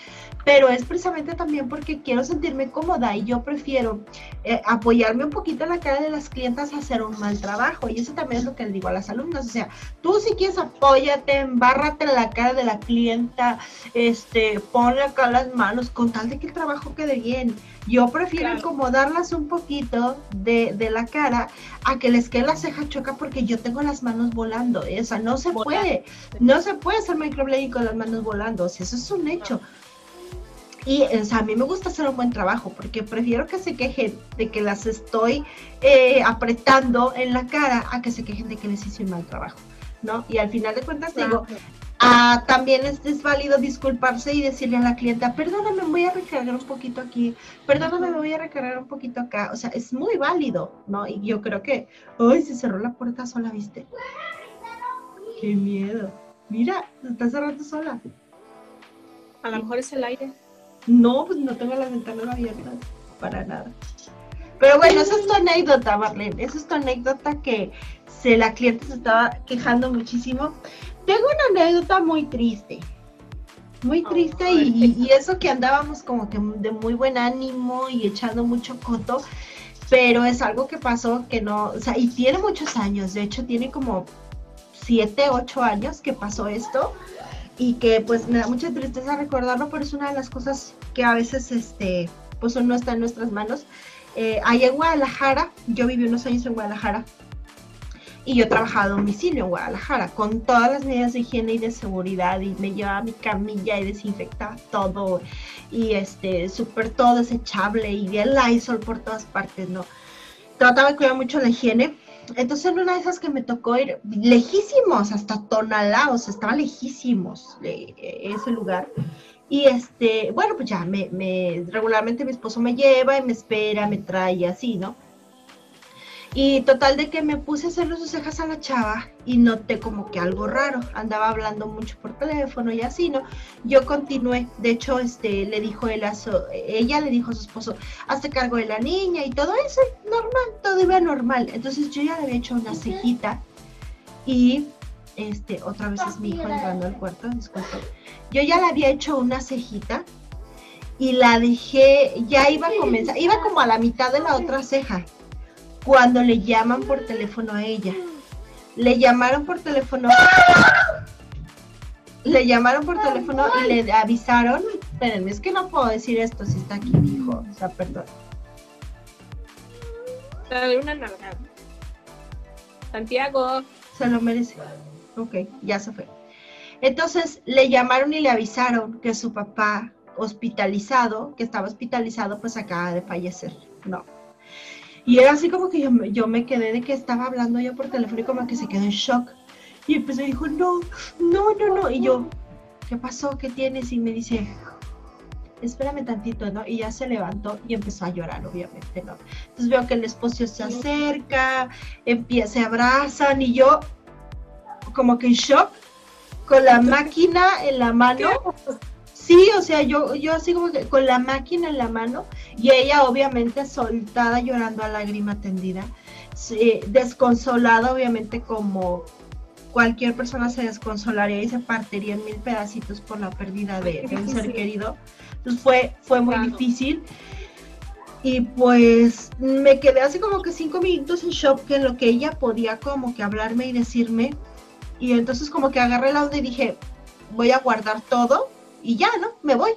pero es precisamente también porque quiero sentirme cómoda y yo prefiero eh, apoyarme un poquito en la cara de las clientas a hacer un mal trabajo. Y eso también es lo que le digo a las alumnas. O sea, tú si quieres apóyate, embárrate en la cara de la clienta, este, ponle acá las manos con tal de que el trabajo quede bien. Yo prefiero incomodarlas un poquito de, de, la cara a que les quede la ceja choca porque yo tengo las manos volando. O sea, no se puede. No se puede hacer microblading con las manos volando. O sea, eso es un hecho. Y o sea, a mí me gusta hacer un buen trabajo porque prefiero que se quejen de que las estoy eh, apretando en la cara a que se quejen de que les hice un mal trabajo, ¿no? Y al final de cuentas digo, ah, también es, es, válido disculparse y decirle a la clienta, perdóname, me voy a recargar un poquito aquí, perdóname, me voy a recargar un poquito acá. O sea, es muy válido, ¿no? Y yo creo que, ¡ay, se cerró la puerta sola, viste! ¡Qué miedo! Mira, se está cerrando sola. A lo mejor es el aire. No, pues no tengo las ventanas abiertas, para nada. Pero bueno, esa es tu anécdota, Marlene. Esa es tu anécdota que se, la cliente se estaba quejando muchísimo. Tengo una anécdota muy triste. Muy triste y, y, eso que andábamos como que de muy buen ánimo y echando mucho coto, pero es algo que pasó que no, o sea, y tiene muchos años, de hecho tiene como siete, ocho años que pasó esto y que pues me da mucha tristeza recordarlo, pero es una de las cosas que a veces este, pues no está en nuestras manos. Eh, allá en Guadalajara, yo viví unos años en Guadalajara y yo trabajaba a domicilio en Guadalajara con todas las medidas de higiene y de seguridad y me llevaba mi camilla y desinfectaba todo y este súper todo desechable y el Lysol por todas partes, ¿no? Trataba de cuidar mucho la higiene entonces en una de esas que me tocó ir lejísimos, hasta Tonalá, o sea, estaba lejísimos de ese lugar. Y este, bueno, pues ya me, me, regularmente mi esposo me lleva y me espera, me trae así, ¿no? Y total de que me puse a hacerle sus cejas a la chava y noté como que algo raro. Andaba hablando mucho por teléfono y así, ¿no? Yo continué. De hecho, este, le dijo él a su, ella le dijo a su esposo, hazte cargo de la niña y todo eso, normal, todo iba normal. Entonces yo ya le había hecho una cejita y este, otra vez es mi hijo entrando al cuarto, disculpe. Yo ya le había hecho una cejita y la dejé, ya iba a comenzar, iba como a la mitad de la otra ceja cuando le llaman por teléfono a ella. Le llamaron por teléfono. Le llamaron por teléfono y le avisaron. Espérenme, es que no puedo decir esto si está aquí mi hijo. O sea, perdón. Dale una nalgada. Santiago. Se lo merece. Ok, ya se fue. Entonces le llamaron y le avisaron que su papá hospitalizado, que estaba hospitalizado, pues acaba de fallecer. No. Y era así como que yo, yo me quedé de que estaba hablando yo por teléfono y como que se quedó en shock. Y empezó y dijo, no, no, no, no. Y yo, ¿qué pasó? ¿Qué tienes? Y me dice, espérame tantito, ¿no? Y ya se levantó y empezó a llorar, obviamente, ¿no? Entonces veo que el esposo se acerca, empieza, se abrazan y yo como que en shock, con la máquina en la mano. Sí, o sea, yo, yo así como que con la máquina en la mano y ella obviamente soltada llorando a lágrima tendida, desconsolada obviamente como cualquier persona se desconsolaría y se partiría en mil pedacitos por la pérdida de, un ser querido. Entonces fue, fue muy difícil. Y pues me quedé así como que cinco minutos en shock que en lo que ella podía como que hablarme y decirme. Y entonces como que agarré el audio y dije, voy a guardar todo y ya, ¿no? Me voy.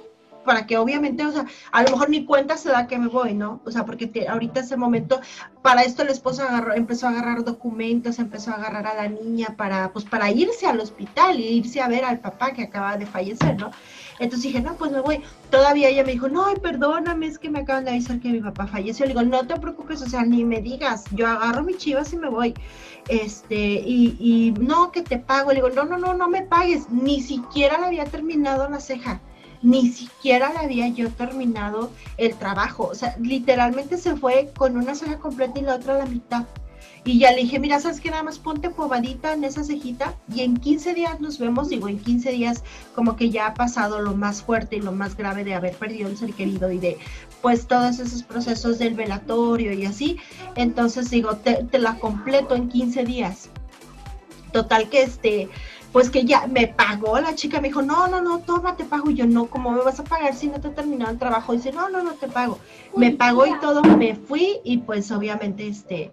Para que obviamente, o sea, a lo mejor ni cuenta se da que me voy, ¿no? O sea, porque ahorita ese momento, para esto el esposo agarró, empezó a agarrar documentos, empezó a agarrar a la niña para, pues, para irse al hospital y irse a ver al papá que acaba de fallecer, ¿no? Entonces dije, no, pues me voy. Todavía ella me dijo, no, perdóname, es que me acaban de avisar que mi papá falleció. Le digo, no te preocupes, o sea, ni me digas, yo agarro mi chivas y me voy. Este, y, y no, que te pago. Le digo, no, no, no, no me pagues. Ni siquiera le había terminado la ceja. Ni siquiera le había yo terminado el trabajo. O sea, literalmente se fue con una ceja completa y la otra la mitad. Y ya le dije, mira, ¿sabes qué? Nada más ponte pobadita en esa cejita y en 15 días nos vemos. Digo, en 15 días como que ya ha pasado lo más fuerte y lo más grave de haber perdido un ser querido y de pues todos esos procesos del velatorio y así. Entonces digo, te, te la completo en 15 días. Total que este, pues que ya me pagó la chica, me dijo, no, no, no, toma, te pago. Y yo, no, ¿cómo me vas a pagar si no te he terminado el trabajo? Y dice, no, no, no te pago. Me pagó y todo, me fui y pues obviamente, este,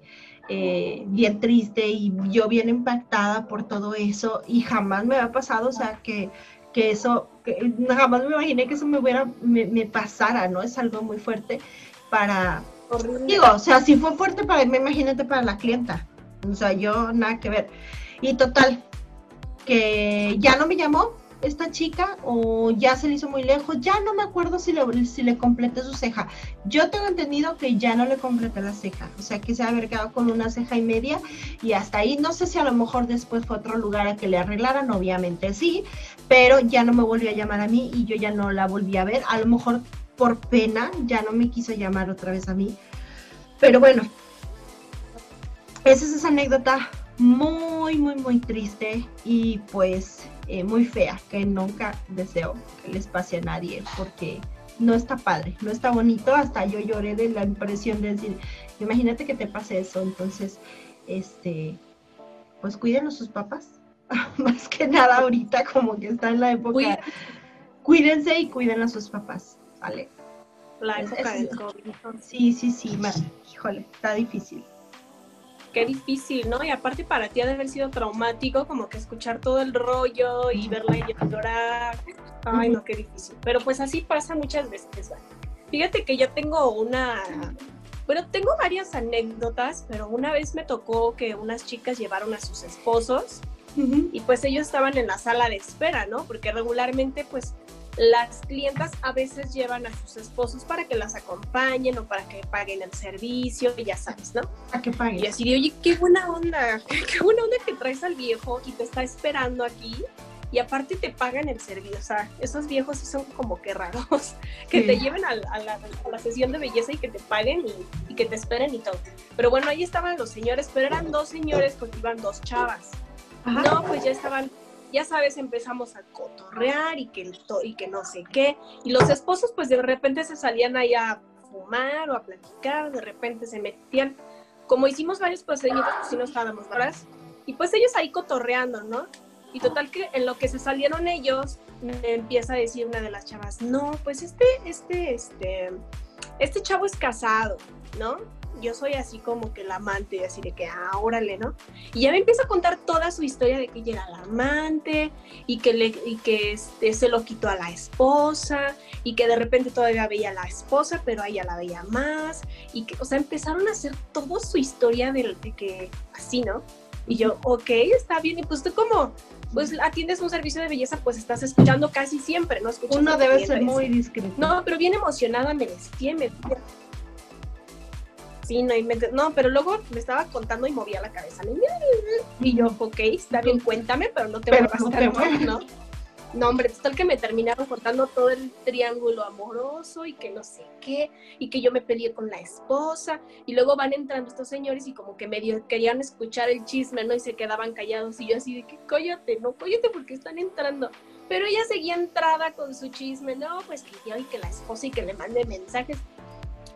eh, bien triste y yo bien impactada por todo eso y jamás me había pasado, o sea, que, que eso, que jamás me imaginé que eso me hubiera, me, me pasara, ¿no? Es algo muy fuerte para, digo, o sea, si fue fuerte para mí, imagínate para la clienta, o sea, yo nada que ver. Y total, que ya no me llamó esta chica o ya se le hizo muy lejos, ya no me acuerdo si le, si le completé su ceja. Yo tengo entendido que ya no le completé la ceja, o sea que se ha haber quedado con una ceja y media y hasta ahí, no sé si a lo mejor después fue a otro lugar a que le arreglaran, obviamente sí, pero ya no me volvió a llamar a mí y yo ya no la volví a ver, a lo mejor por pena ya no me quiso llamar otra vez a mí, pero bueno, esa es esa anécdota muy, muy, muy triste y pues eh, muy fea, que nunca deseo que les pase a nadie porque no está padre, no está bonito, hasta yo lloré de la impresión de decir, imagínate que te pase eso, entonces, este, pues cuiden a sus papás, (laughs) más que nada ahorita como que está en la época, cuídense y cuiden a sus papás, ¿vale? La época del COVID. Sí, sí, sí, híjole, está difícil qué difícil, ¿no? Y aparte para ti ha de haber sido traumático como que escuchar todo el rollo y verla llorar. Ay, no, qué difícil. Pero pues así pasa muchas veces. Fíjate que yo tengo una, bueno, tengo varias anécdotas, pero una vez me tocó que unas chicas llevaron a sus esposos y pues ellos estaban en la sala de espera, ¿no? Porque regularmente pues las clientas a veces llevan a sus esposos para que las acompañen o para que paguen el servicio, ya sabes, ¿no? A que paguen. Y así de, oye, qué buena onda, (laughs) qué buena onda que traes al viejo y te está esperando aquí y aparte te pagan el servicio. O sea, esos viejos sí son como que raros, (laughs) que te lleven a, la, sesión de belleza y que te paguen y, que te esperen y todo. Pero bueno, ahí estaban los señores, pero eran dos señores porque iban dos chavas. No, pues ya estaban ya sabes, empezamos a cotorrear y que, y que no sé qué. Y los esposos pues de repente se salían ahí a fumar o a platicar, de repente se metían. Como hicimos varios procedimientos, pues sí nos estábamos horas. Y pues ellos ahí cotorreando, ¿no? Y total que en lo que se salieron ellos, me empieza a decir una de las chavas, no, pues este, este, este, este chavo es casado, ¿no? Yo soy así como que la amante, así de que, ah, órale, ¿no? Y ya me empieza a contar toda su historia de que ella era la amante y que, le, y que este, se lo quitó a la esposa y que de repente todavía veía a la esposa, pero a ella la veía más y que, o sea, empezaron a hacer toda su historia de, de que así, ¿no? Y yo, ok, está bien, y pues tú como, pues atiendes un servicio de belleza, pues estás escuchando casi siempre, ¿no? Escuchando Uno debe ser muy discreto. No, pero bien emocionada me decía, me Sí, no, no, pero luego me estaba contando y movía la cabeza. Y yo, ok, está bien, cuéntame, pero no te voy a ¿no? No, hombre, tal que me terminaron contando todo el triángulo amoroso y que no sé qué, y que yo me peleé con la esposa, y luego van entrando estos señores y como que medio querían escuchar el chisme, ¿no? Y se quedaban callados, y yo así de que, cállate, no, cállate porque están entrando. Pero ella seguía entrada con su chisme, no, pues que yo y que la esposa y que le mande mensajes.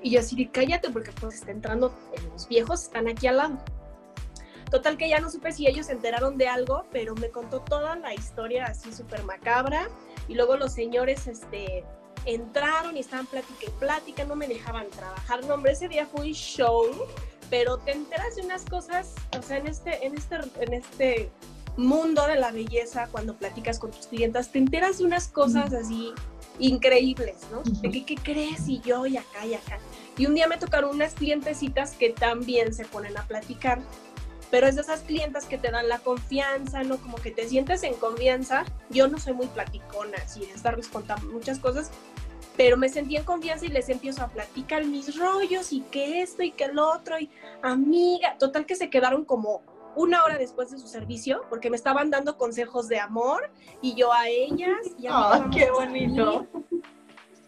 Y yo así de cállate porque pues está entrando, los viejos están aquí al lado. Total que ya no supe si ellos se enteraron de algo, pero me contó toda la historia así súper macabra. Y luego los señores este, entraron y estaban plática y plática, no me dejaban trabajar. No, hombre, ese día fue un show, pero te enteras de unas cosas, o sea, en este, en este, en este mundo de la belleza, cuando platicas con tus clientas, te enteras de unas cosas así increíbles, ¿no? De que, ¿qué crees? Y yo, y acá, y acá. Y un día me tocaron unas clientecitas que también se ponen a platicar, pero es de esas clientas que te dan la confianza, ¿no? Como que te sientes en confianza. Yo no soy muy platicona, así de estarles contando muchas cosas, pero me sentí en confianza y les empiezo a platicar mis rollos y que esto y que el otro, y amiga, total que se quedaron como una hora después de su servicio, porque me estaban dando consejos de amor y yo a ellas. Y a qué bonito!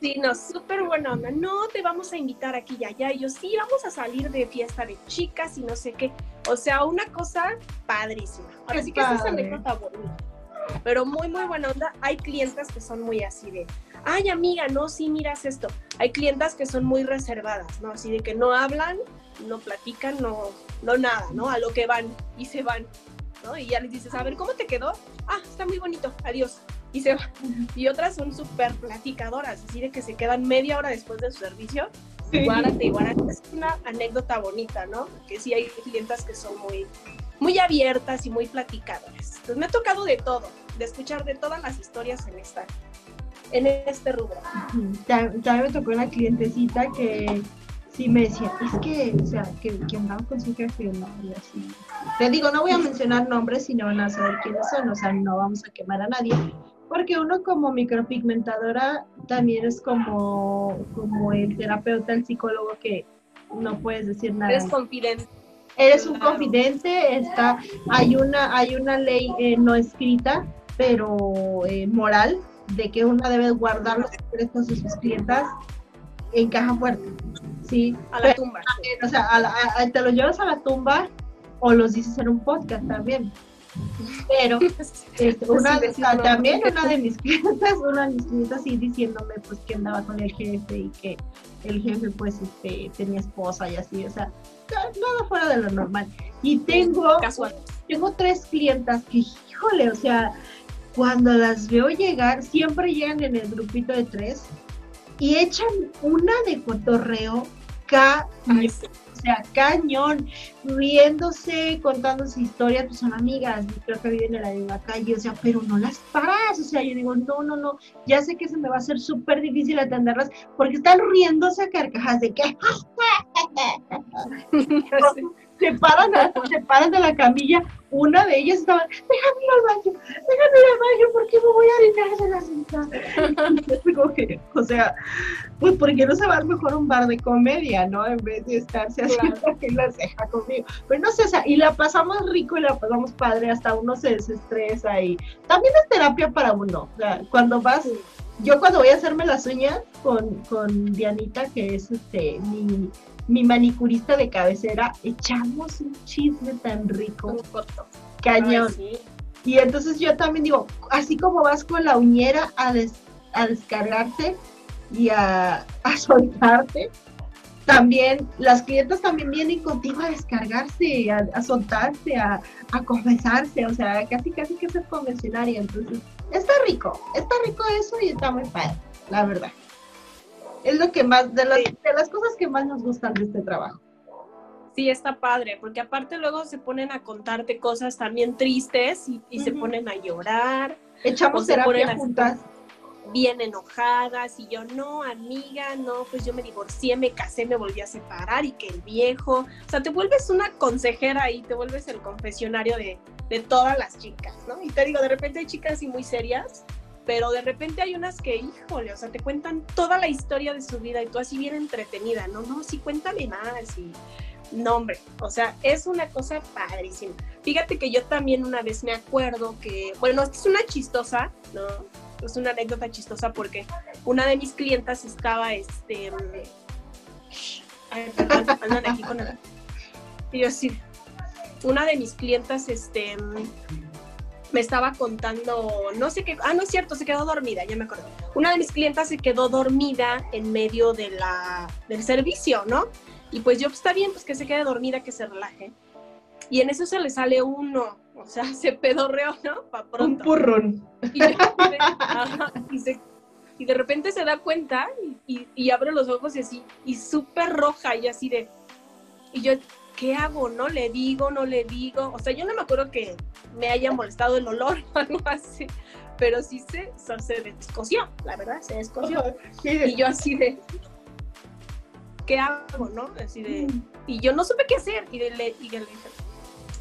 Sí, no, súper buena onda. No, te vamos a invitar aquí y allá. Y yo, sí, vamos a salir de fiesta de chicas y no sé qué. O sea, una cosa padrísima. Ahora Qué sí que esa es anécdota bonita. Pero muy, muy buena onda. Hay clientas que son muy así de, ay amiga, no, sí, miras esto. Hay clientas que son muy reservadas, ¿no? Así de que no hablan, no platican, no, no nada, ¿no? A lo que van y se van, ¿no? Y ya les dices, a ver, ¿cómo te quedó? Ah, está muy bonito, adiós. Y se van. Y otras son súper platicadoras, así de que se quedan media hora después de su servicio. Sí. Guárate, guárate. Es una anécdota bonita, ¿no? Que sí hay clientas que son muy, muy abiertas y muy platicadoras. Entonces me ha tocado de todo, de escuchar de todas las historias en esta, en este rubro. También me tocó una clientecita que sí me decía, es que, o sea, que, que andaba con su jefe, ¿no? Y así. Te digo, no voy a mencionar nombres si no van a saber quiénes son, o sea, no vamos a quemar a nadie. Porque uno como micropigmentadora también es como, como el terapeuta, el psicólogo que no puedes decir nada. Eres confidente. Eres un confidente, está, hay una, hay una ley eh, no escrita, pero eh, moral, de que una debe guardar los secretos de sus clientas en caja fuerte, ¿sí? A la tumba. O sea, a la- a- a- te los llevas a la tumba o los dices en un podcast también. Pero (laughs) este, una, Sí, también una de mis (laughs) clientas, una de mis clientas sí diciéndome pues que andaba con el jefe y que el jefe pues este, tenía esposa y así, o sea, na- nada fuera de lo normal. Y tengo, Casual. tengo tres clientas que, híjole, o sea, cuando las veo llegar, siempre llegan en el grupito de tres y echan una de cotorreo ca Ay, sí. o sea, cañón, riéndose, contándose historias, pues son amigas, creo que viven en la misma calle, o sea, pero no las paras, o sea, yo digo, no, no, no, ya sé que se me va a hacer súper difícil atenderlas, porque están riéndose a carcajas de que (laughs) (laughs) se paran, a- (laughs) se paran de la camilla, una de ellas estaba, déjame ir al baño, déjame ir al baño, porque me voy a orinar de la (laughs) que, o sea, pues ¿por qué no se va mejor a un bar de comedia, no? En vez de estarse haciendo (laughs) que las deja conmigo. Pero no sé, o sea, y la pasamos rico y la pasamos padre, hasta uno se desestresa y también es terapia para uno. O sea, cuando vas, yo cuando voy a hacerme las uñas con, con Dianita, que es este mi, mi manicurista de cabecera, echamos un chisme tan rico, cañón. Ay, sí. Y entonces yo también digo, así como vas con la uñera a, des- a descargarte y a, a (laughs) soltarte, también las clientas también vienen contigo a descargarse, a, a soltarse, a, a confesarse, o sea, casi casi que ser convencionaria. Entonces, está rico, está rico eso y está muy padre, la verdad. Es lo que más, de las, Sí. de las cosas que más nos gustan de este trabajo. Sí, está padre, porque aparte luego se ponen a contarte cosas también tristes y, y se ponen a llorar, Echamos terapia juntas. bien enojadas, y yo, no, amiga, no, pues yo me divorcié, me casé, me volví a separar, y que el viejo, o sea, te vuelves una consejera ahí, te vuelves el confesionario de, de todas las chicas, ¿no? Y te digo, de repente hay chicas así muy serias, pero de repente hay unas que, híjole, o sea, te cuentan toda la historia de su vida y tú así bien entretenida, no, no, sí, cuéntame más y no, hombre, o sea, es una cosa padrísima. Fíjate que yo también una vez me acuerdo que, bueno, esta es una chistosa, ¿no? Es una anécdota chistosa porque una de mis clientas estaba, este, ay, perdón, (laughs) andan aquí con el, y yo sí, una de mis clientas, este, me estaba contando, no sé qué, ah, no es cierto, se quedó dormida, ya me acuerdo. Una de mis clientas se quedó dormida en medio de la, del servicio, ¿no? Y pues yo, pues está bien, pues que se quede dormida, que se relaje. Y en eso se le sale uno, o sea, (laughs) se pedorreó, ¿no? Pa' Un pronto. purrón. Y, yo ajá, y se- y de repente se da cuenta y, y- y abre los ojos y así, y súper roja y así de, y yo, ¿qué hago? ¿No le digo? ¿No le digo? O sea, yo no me acuerdo que me haya molestado el olor (laughs) o algo así, pero sí se, se descoció, la verdad, se descoció. Y yo así de, ¿qué hago? ¿No? Así de, y yo no supe qué hacer. Y, de, le, y yo le dije,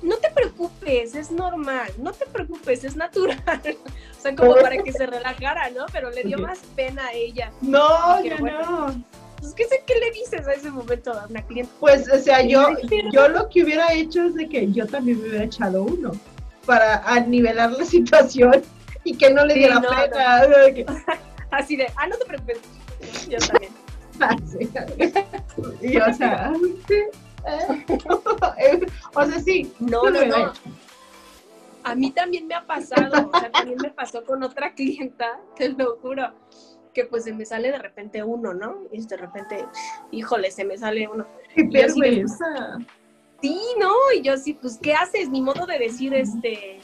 no te preocupes, es normal, no te preocupes, es natural. (laughs) o sea, como para que se relajara, ¿no? Pero le dio más pena a ella. No, Qué ya bueno. no. Pues, ¿qué, sé, ¿qué le dices a ese momento a una cliente? Pues, o sea, yo, yo lo que hubiera hecho es de que yo también me hubiera echado uno para nivelar la situación y que no le Sí, diera no, pena. (laughs) Así de, ah, no te preocupes. Yo también. (laughs) y o sea, (laughs) o sea, sí. No, no, no. A mí también me ha pasado, o sea, también me pasó con otra clienta, te lo juro, que pues se me sale de repente uno, ¿no? Y de repente, híjole, se me sale uno. Qué así vergüenza. Sí, no, y yo sí, pues, ¿qué haces? Ni modo de decir, este,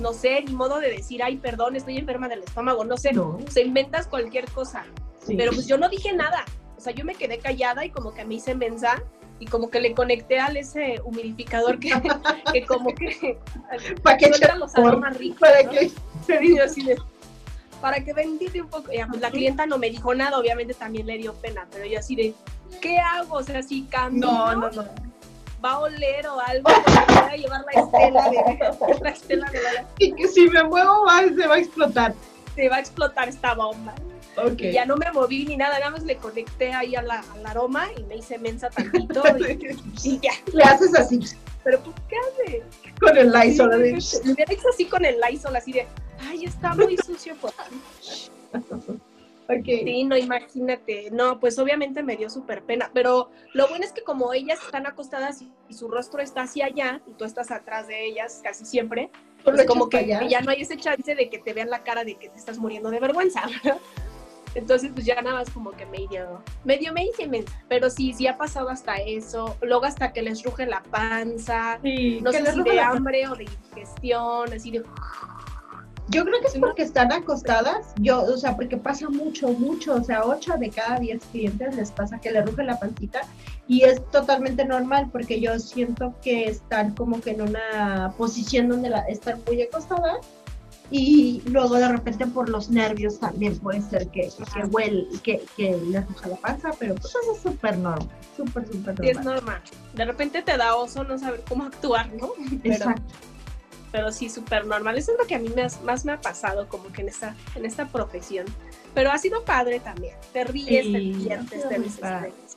no sé, ni modo de decir, ay, perdón, estoy enferma del estómago, no sé, No. se inventas cualquier cosa. Sí. Pero pues yo no dije nada, o sea, yo me quedé callada y como que me hice mensa y como que le conecté al ese humidificador que, (laughs) que como que ¿Para qué (laughs) suelta los aromas ricos, Para ¿no? que (laughs) se Y yo así de, para que ventile un poco. La clienta no me dijo nada, obviamente también le dio pena, pero yo así de, ¿qué hago? O sea, si cambio, No, no, no. va a oler o algo, porque voy a llevar la estela de la estela de la, Y que si me muevo más se va a explotar. se va a explotar esta bomba. Y ya no me moví ni nada, nada más le conecté ahí a la- al aroma y me hice mensa tantito y, (laughs) y ya. Le haces así Pero pues, ¿qué hace? con el Lysol. Le hecho así con el Lysol, así de, ay, está muy sucio. Pues. Ok. Sí, no, imagínate. No, pues obviamente me dio súper pena. Pero lo bueno es que como ellas están acostadas y, su rostro está hacia allá y tú estás atrás de ellas casi siempre, pues como que allá. ya no hay ese chance de que te vean la cara de que te estás muriendo de vergüenza, ¿verdad? Entonces, pues ya nada más como que medio, medio me hice. Pero sí, sí ha pasado hasta eso. Luego hasta que les ruge la panza. Sí, No sé si de hambre o de indigestión, así de... Yo creo que es porque están acostadas. Yo, o sea, porque pasa mucho, mucho. O sea, 8 de cada 10 clientes les pasa que le ruge la pancita. Y es totalmente normal porque yo siento que están como que en una posición donde la, están muy acostadas. Y luego de repente por los nervios también puede ser que, que, huele, que, que les ruja la panza. Pero pues eso es súper normal. Súper, súper Sí, es normal. normal. De repente te da oso no saber cómo actuar, ¿no? (laughs) Pero, Exacto. pero sí, súper normal. Eso es lo que a mí has- más me ha pasado como que en esta, en esta profesión. Pero ha sido padre también. Te ríes, Sí, te diviertes, te desestresas.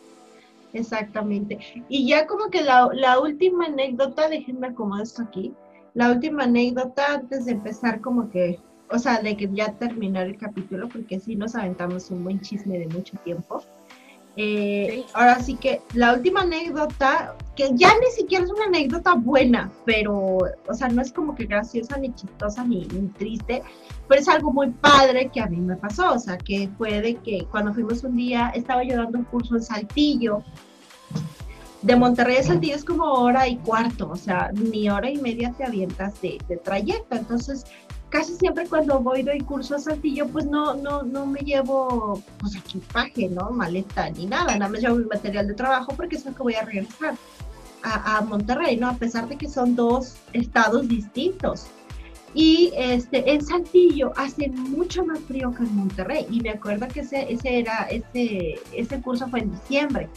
Exactamente. Y ya como que la, la última anécdota, déjenme acomodar esto aquí. La última anécdota antes de empezar como que, o sea, de que ya terminar el capítulo, porque sí nos aventamos un buen chisme de mucho tiempo. Eh, Sí. Ahora sí que la última anécdota, que ya ni siquiera es una anécdota buena, pero, o sea, no es como que graciosa, ni chistosa, ni, ni triste, pero es algo muy padre que a mí me pasó, o sea, que fue de que cuando fuimos un día, estaba yo dando un curso en Saltillo, de Monterrey a Saltillo es como hora y cuarto, o sea, ni hora y media te avientas de, de trayecto. Entonces, casi siempre cuando voy doy curso a Saltillo, pues no, no, no me llevo pues equipaje, ¿no? Maleta ni nada, nada más llevo mi material de trabajo porque sé que voy a regresar a, a Monterrey, ¿no? A pesar de que son dos estados distintos. Y este, en Saltillo hace mucho más frío que en Monterrey. Y me acuerdo que ese, ese, era, ese, ese curso fue en diciembre.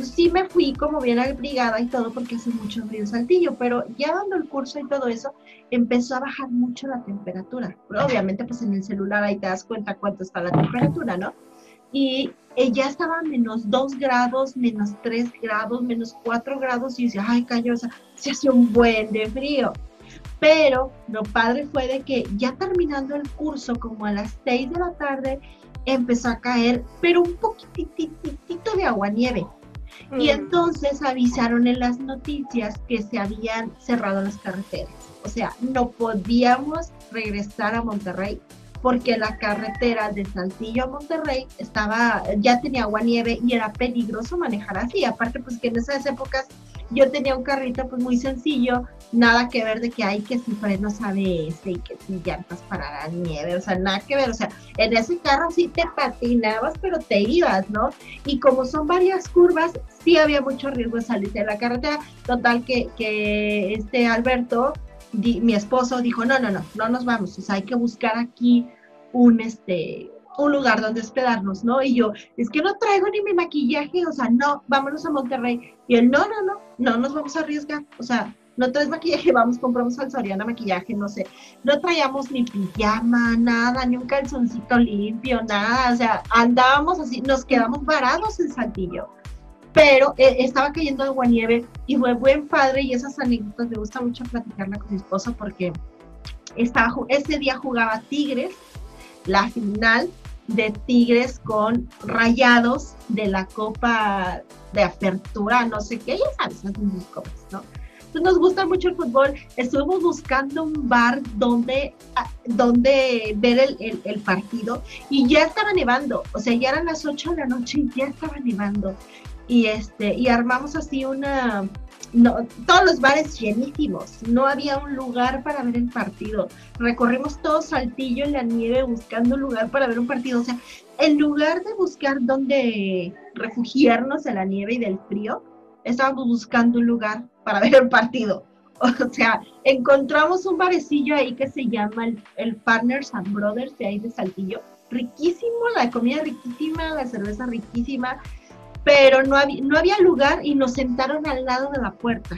Sí me fui como bien abrigada y todo porque hace mucho frío Saltillo, pero ya dando el curso y todo eso, empezó a bajar mucho la temperatura. Pero obviamente pues en el celular ahí te das cuenta cuánto está la temperatura, ¿no? Y eh, ya estaba a menos 2 grados, menos 3 grados, menos 4 grados y dice, ay, callosa, se hace un buen de frío. Pero lo padre fue de que ya terminando el curso, como a las 6 de la tarde, empezó a caer, pero un poquitito de agua-nieve. Y Mm. entonces avisaron en las noticias que se habían cerrado las carreteras. O sea, no podíamos regresar a Monterrey porque la carretera de Saltillo a Monterrey estaba, ya tenía agua nieve y era peligroso manejar así. Aparte, pues que en esas épocas yo tenía un carrito pues muy sencillo, nada que ver de que hay que si frenos ABS y que si llantas para la nieve, o sea, nada que ver, o sea, en ese carro sí te patinabas, pero te ibas, ¿no? Y como son varias curvas, sí había mucho riesgo de salirse de la carretera. Total que, que este Alberto, di- mi esposo, dijo, no, no, no, no nos vamos, o sea, hay que buscar aquí un, este, un lugar donde hospedarnos, ¿no? Y yo, es que no traigo ni mi maquillaje, o sea, no, vámonos a Monterrey. Y él, no, no, no, no nos vamos a arriesgar, o sea, no traes maquillaje, (laughs) vamos, compramos al Soriana maquillaje, no sé. No traíamos ni pijama, nada, ni un calzoncito limpio, nada, o sea, andábamos así, nos quedamos varados en Saltillo. Pero eh, estaba cayendo agua nieve y fue buen padre y esas anécdotas me gusta mucho platicarla con mi esposo porque estaba, ese día jugaba Tigres, la final, de Tigres con Rayados de la Copa de Apertura, no sé qué, ya sabes, sus copas, ¿no? Entonces nos gusta mucho el fútbol. Estuvimos buscando un bar donde, ah, donde ver el, el, partido y ya estaba nevando, o sea, ya eran las 8 de la noche y ya estaba nevando. Y, este, y armamos así una, no, todos los bares llenísimos, no había un lugar para ver el partido. Recorrimos todo Saltillo en la nieve buscando un lugar para ver un partido. O sea, en lugar de buscar dónde refugiarnos de la nieve y del frío, estábamos buscando un lugar para ver el partido. (laughs) O sea, encontramos un barecillo ahí que se llama el, el Partners and Brothers de ahí de Saltillo. Riquísimo, la comida riquísima, la cerveza riquísima pero no había, no había lugar y nos sentaron al lado de la puerta,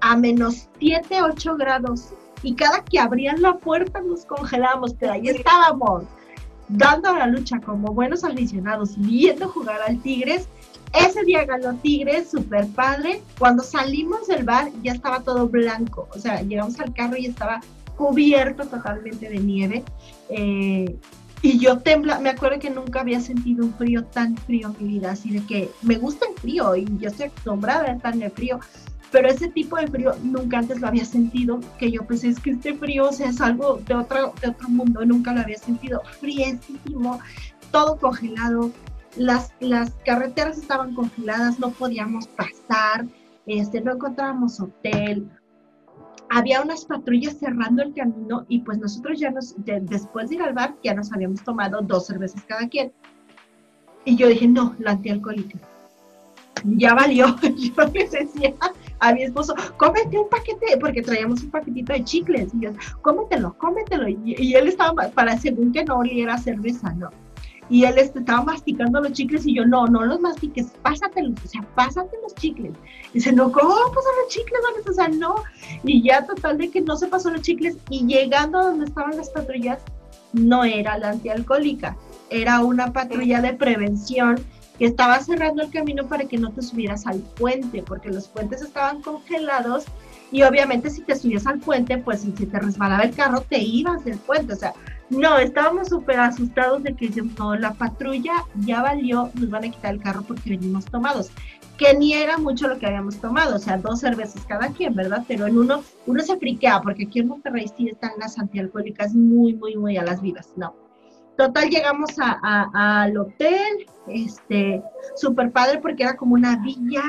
a menos 7, 8 grados. Y cada que abrían la puerta nos congelábamos, pero ahí estábamos, dando la lucha como buenos aficionados, viendo jugar al Tigres. Ese día ganó Tigres, súper padre. Cuando salimos del bar ya estaba todo blanco, o sea, llegamos al carro y estaba cubierto totalmente de nieve. Eh, y yo tembla, me acuerdo que nunca había sentido un frío tan frío en mi vida, así de que me gusta el frío y yo estoy acostumbrada a estar en el frío, pero ese tipo de frío nunca antes lo había sentido, que yo pensé es que este frío o sea, es algo de otro, de otro mundo, nunca lo había sentido, friísimo, todo congelado, las, las carreteras estaban congeladas, no podíamos pasar, este, no encontrábamos hotel, había unas patrullas cerrando el camino y pues nosotros ya nos, después de ir al bar, ya nos habíamos tomado dos cervezas cada quien. Y yo dije, no, la antialcohólica. Ya valió. (laughs) Yo le decía a mi esposo, cómete un paquete, porque traíamos un paquetito de chicles. Y yo, cómetelo, cómetelo. Y, y él estaba para según que no oliera cerveza, ¿no? Y él este, estaba masticando los chicles y yo, no, no los mastiques, pásatelos, o sea, pásate los chicles. Y dice, no, ¿cómo pasar los chicles? O sea, no. Y ya total de que no se pasó los chicles y llegando a donde estaban las patrullas, no era la antialcohólica, era una patrulla de prevención que estaba cerrando el camino para que no te subieras al puente, porque los puentes estaban congelados y obviamente si te subías al puente, pues si te resbalaba el carro, te ibas del puente, o sea, no, estábamos súper asustados de que no, la patrulla ya valió, nos van a quitar el carro porque venimos tomados. Que ni era mucho lo que habíamos tomado, o sea, dos cervezas cada quien, ¿verdad? Pero en uno, uno se friquea, porque aquí en Monterrey sí están las antialcohólicas muy, muy, muy a las vivas, no. Total, llegamos al hotel, este, súper padre porque era como una villa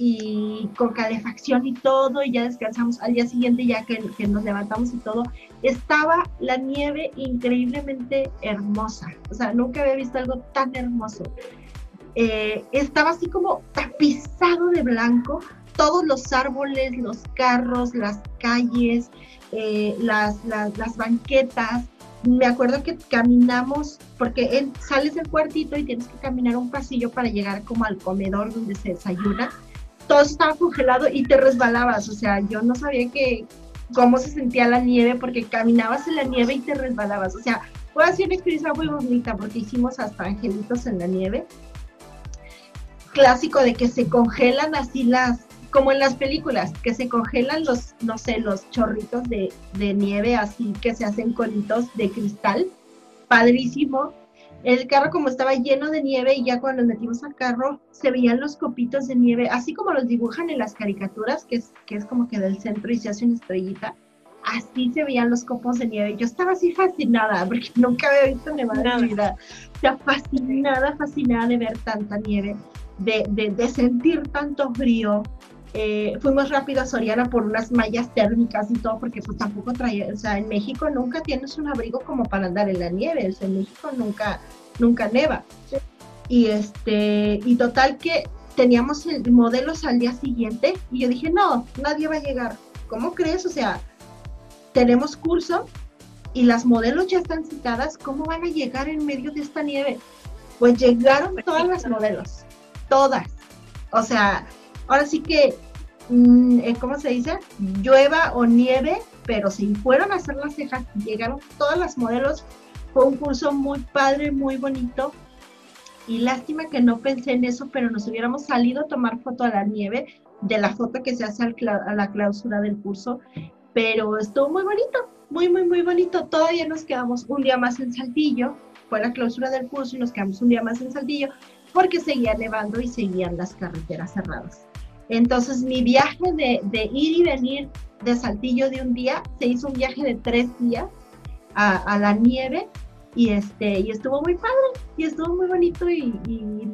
y con calefacción y todo, y ya descansamos al día siguiente, ya que, nos levantamos y todo, estaba la nieve increíblemente hermosa. O sea, nunca había visto algo tan hermoso. Eh, estaba así como tapizado de blanco, todos los árboles, los carros, las calles, eh, las, las, las, banquetas. Me acuerdo que caminamos, porque sales del cuartito y tienes que caminar un pasillo para llegar como al comedor donde se desayuna todo estaba congelado y te resbalabas, o sea, yo no sabía que cómo se sentía la nieve porque caminabas en la nieve y te resbalabas, o sea, fue así una experiencia muy bonita porque hicimos hasta angelitos en la nieve. Clásico de que se congelan así las, como en las películas, que se congelan los, no sé, los chorritos de, de nieve así que se hacen conitos de cristal. Padrísimo el carro como estaba lleno de nieve y ya cuando nos metimos al carro se veían los copitos de nieve, así como los dibujan en las caricaturas, que es, que es como que del centro y se hace una estrellita, así se veían los copos de nieve. Yo estaba así fascinada, porque (laughs) nunca había visto nevada en mi vida. O sea, fascinada, fascinada de ver tanta nieve, de, de, de sentir tanto frío. Eh, fuimos rápido a Soriana por unas mallas térmicas y todo, porque pues tampoco traía, o sea, en México nunca tienes un abrigo como para andar en la nieve, o sea, en México nunca, nunca neva. Y este, y total que teníamos modelos al día siguiente y yo dije, no, nadie va a llegar. ¿Cómo crees? O sea, tenemos curso y las modelos ya están citadas, ¿cómo van a llegar en medio de esta nieve? Pues llegaron todas las modelos, todas. O sea, ahora sí que, ¿cómo se dice? Llueva o nieve, pero si fueron a hacer las cejas, llegaron todas las modelos. Fue un curso muy padre, muy bonito. Y lástima que no pensé en eso, pero nos hubiéramos salido a tomar foto a la nieve de la foto que se hace a la clausura del curso. Pero estuvo muy bonito. muy, muy, muy bonito. Todavía nos quedamos un día más en Saltillo, fue la clausura del curso y nos quedamos un día más en Saltillo porque seguía nevando y seguían las carreteras cerradas. Entonces mi viaje de, ir y venir de Saltillo de un día se hizo un viaje de tres días a, a la nieve y este y estuvo muy padre y estuvo muy bonito y,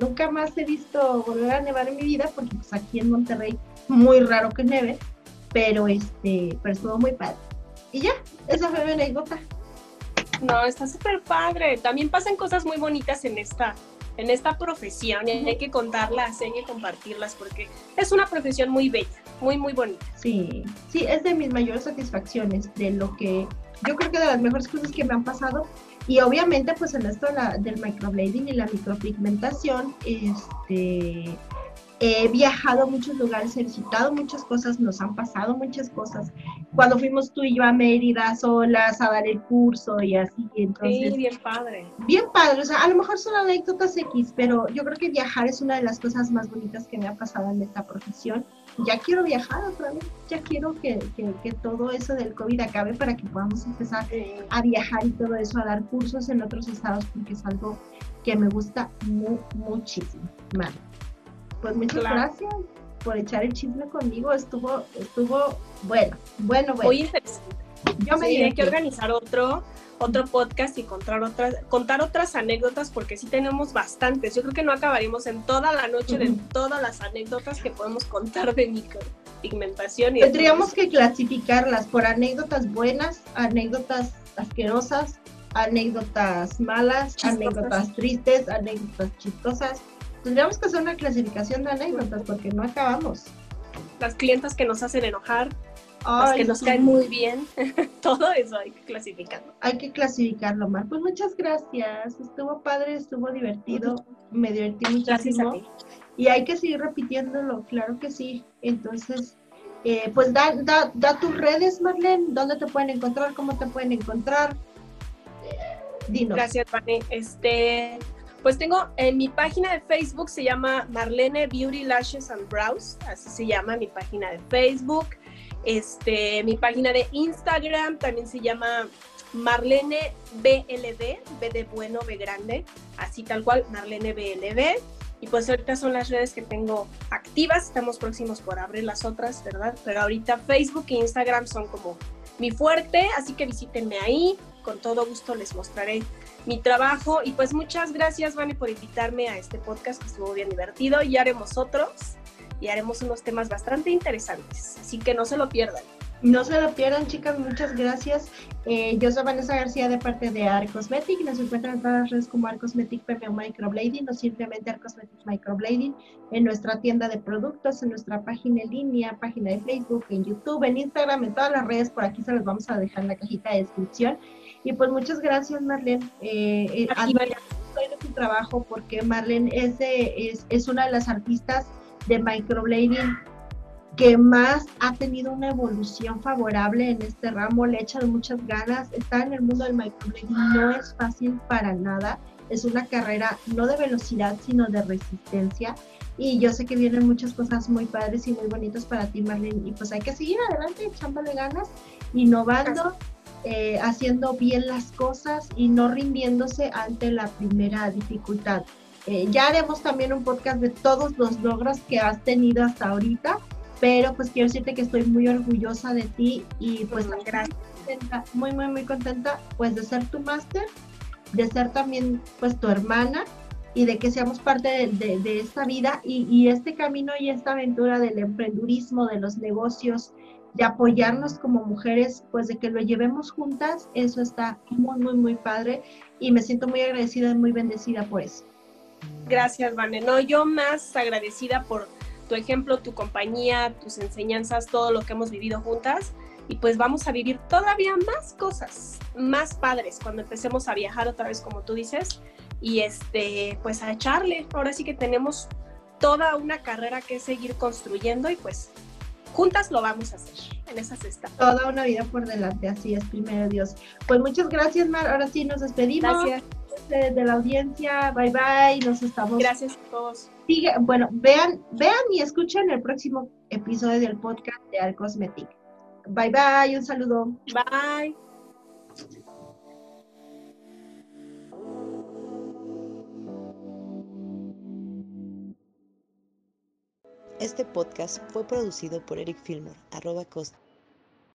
nunca más he visto volver a nevar en mi vida porque pues aquí en Monterrey muy raro que neve pero este pero estuvo muy padre. Y ya esa fue mi anécdota. No está súper padre. También pasan cosas muy bonitas en esta en esta profesión y hay que contarlas hay que compartirlas porque es una profesión muy bella muy muy bonita. Sí sí es de mis mayores satisfacciones de lo que yo creo que de las mejores cosas que me han pasado. Y obviamente, pues en esto del microblading y la micropigmentación, este, he viajado a muchos lugares, he visitado muchas cosas, nos han pasado muchas cosas. Cuando fuimos tú y yo a Mérida solas a dar el curso y así, entonces... Sí, bien padre. Bien padre, o sea, a lo mejor son anécdotas X, pero yo creo que viajar es una de las cosas más bonitas que me ha pasado en esta profesión ya quiero viajar otra vez, ya quiero que, que, todo eso del COVID acabe para que podamos empezar a viajar y todo eso, a dar cursos en otros estados, porque es algo que me gusta muchísimo. Vale. Pues muchas gracias por echar el chisme conmigo, estuvo, estuvo bueno, bueno, bueno. Muy interesante. Yo me sí, que organizar otro otro podcast y contar otras, contar otras anécdotas porque sí tenemos bastantes. Yo creo que no acabaremos en toda la noche de todas las anécdotas que podemos contar de micropigmentación. Y Tendríamos que clasificarlas por anécdotas buenas, anécdotas asquerosas, anécdotas malas, anécdotas tristes, anécdotas chistosas. Tendríamos que hacer una clasificación de anécdotas porque no acabamos. Las clientas que nos hacen enojar, que nos caen muy bien. (laughs) Todo eso hay que clasificarlo. Hay que clasificarlo, Mar. Pues muchas gracias. Estuvo padre, estuvo divertido. Me divertí muchísimo. Y hay que seguir repitiéndolo, claro que sí. Entonces, eh, pues da, da, da, tus redes, Marlene. ¿Dónde te pueden encontrar? ¿Cómo te pueden encontrar? Dinos. Gracias, Marlene. Este, pues tengo en mi página de Facebook, se llama Marlene Beauty Lashes and Brows, así se llama mi página de Facebook. Este, mi página de Instagram también se llama Marlene BLD, B de bueno, B grande, así tal cual, Marlene BLD. Y pues ahorita son las redes que tengo activas, estamos próximos por abrir las otras, ¿verdad? Pero ahorita Facebook e Instagram son como mi fuerte, así que visítenme ahí, con todo gusto les mostraré mi trabajo. Y pues muchas gracias, Vane, por invitarme a este podcast que estuvo bien divertido y haremos otros y haremos unos temas bastante interesantes, así que no se lo pierdan. No se lo pierdan, chicas, muchas gracias. Eh, yo soy Vanessa García de parte de Arcosmetic. Nos encuentran en todas las redes como Arcosmetic Microblading o simplemente Arcosmetic Microblading en nuestra tienda de productos, en nuestra página en línea, página de Facebook, en YouTube, en Instagram, en todas las redes. Por aquí se los vamos a dejar en la cajita de descripción. Y pues muchas gracias, Marlene. Eh, eh tu trabajo porque Marlene es, es, es una de las artistas de microblading que más ha tenido una evolución favorable en este ramo, le echan muchas ganas, está en el mundo del microblading, no es fácil para nada, es una carrera no de velocidad, sino de resistencia, y yo sé que vienen muchas cosas muy padres y muy bonitas para ti, Marlene, y pues hay que seguir adelante, echándole ganas, innovando, eh, haciendo bien las cosas y no rindiéndose ante la primera dificultad. Eh, ya haremos también un podcast de todos los logros que has tenido hasta ahorita, pero pues quiero decirte que estoy muy orgullosa de ti y pues gracias. muy, muy, muy contenta pues de ser tu máster, de ser también pues tu hermana y de que seamos parte de, esta vida y, y, este camino y esta aventura del emprendurismo, de los negocios, de apoyarnos como mujeres, pues de que lo llevemos juntas, eso está muy, muy, muy padre y me siento muy agradecida y muy bendecida por eso. Gracias, Vane. No, yo más agradecida por tu ejemplo, tu compañía, tus enseñanzas, todo lo que hemos vivido juntas. Y pues vamos a vivir todavía más cosas, más padres, cuando empecemos a viajar otra vez, como tú dices. Y este, pues a echarle. Ahora sí que tenemos toda una carrera que seguir construyendo y pues juntas lo vamos a hacer en esas está. Toda una vida por delante, así es, primero Dios. Pues muchas gracias, Mar. Ahora sí nos despedimos. Gracias de, la audiencia. Bye bye. Nos estamos. Gracias a todos bueno, vean, vean y escuchen el próximo episodio del podcast de Al Cosmetic. Bye bye, un saludo. Bye. Este podcast fue producido por Eric Filmer, arroba costa.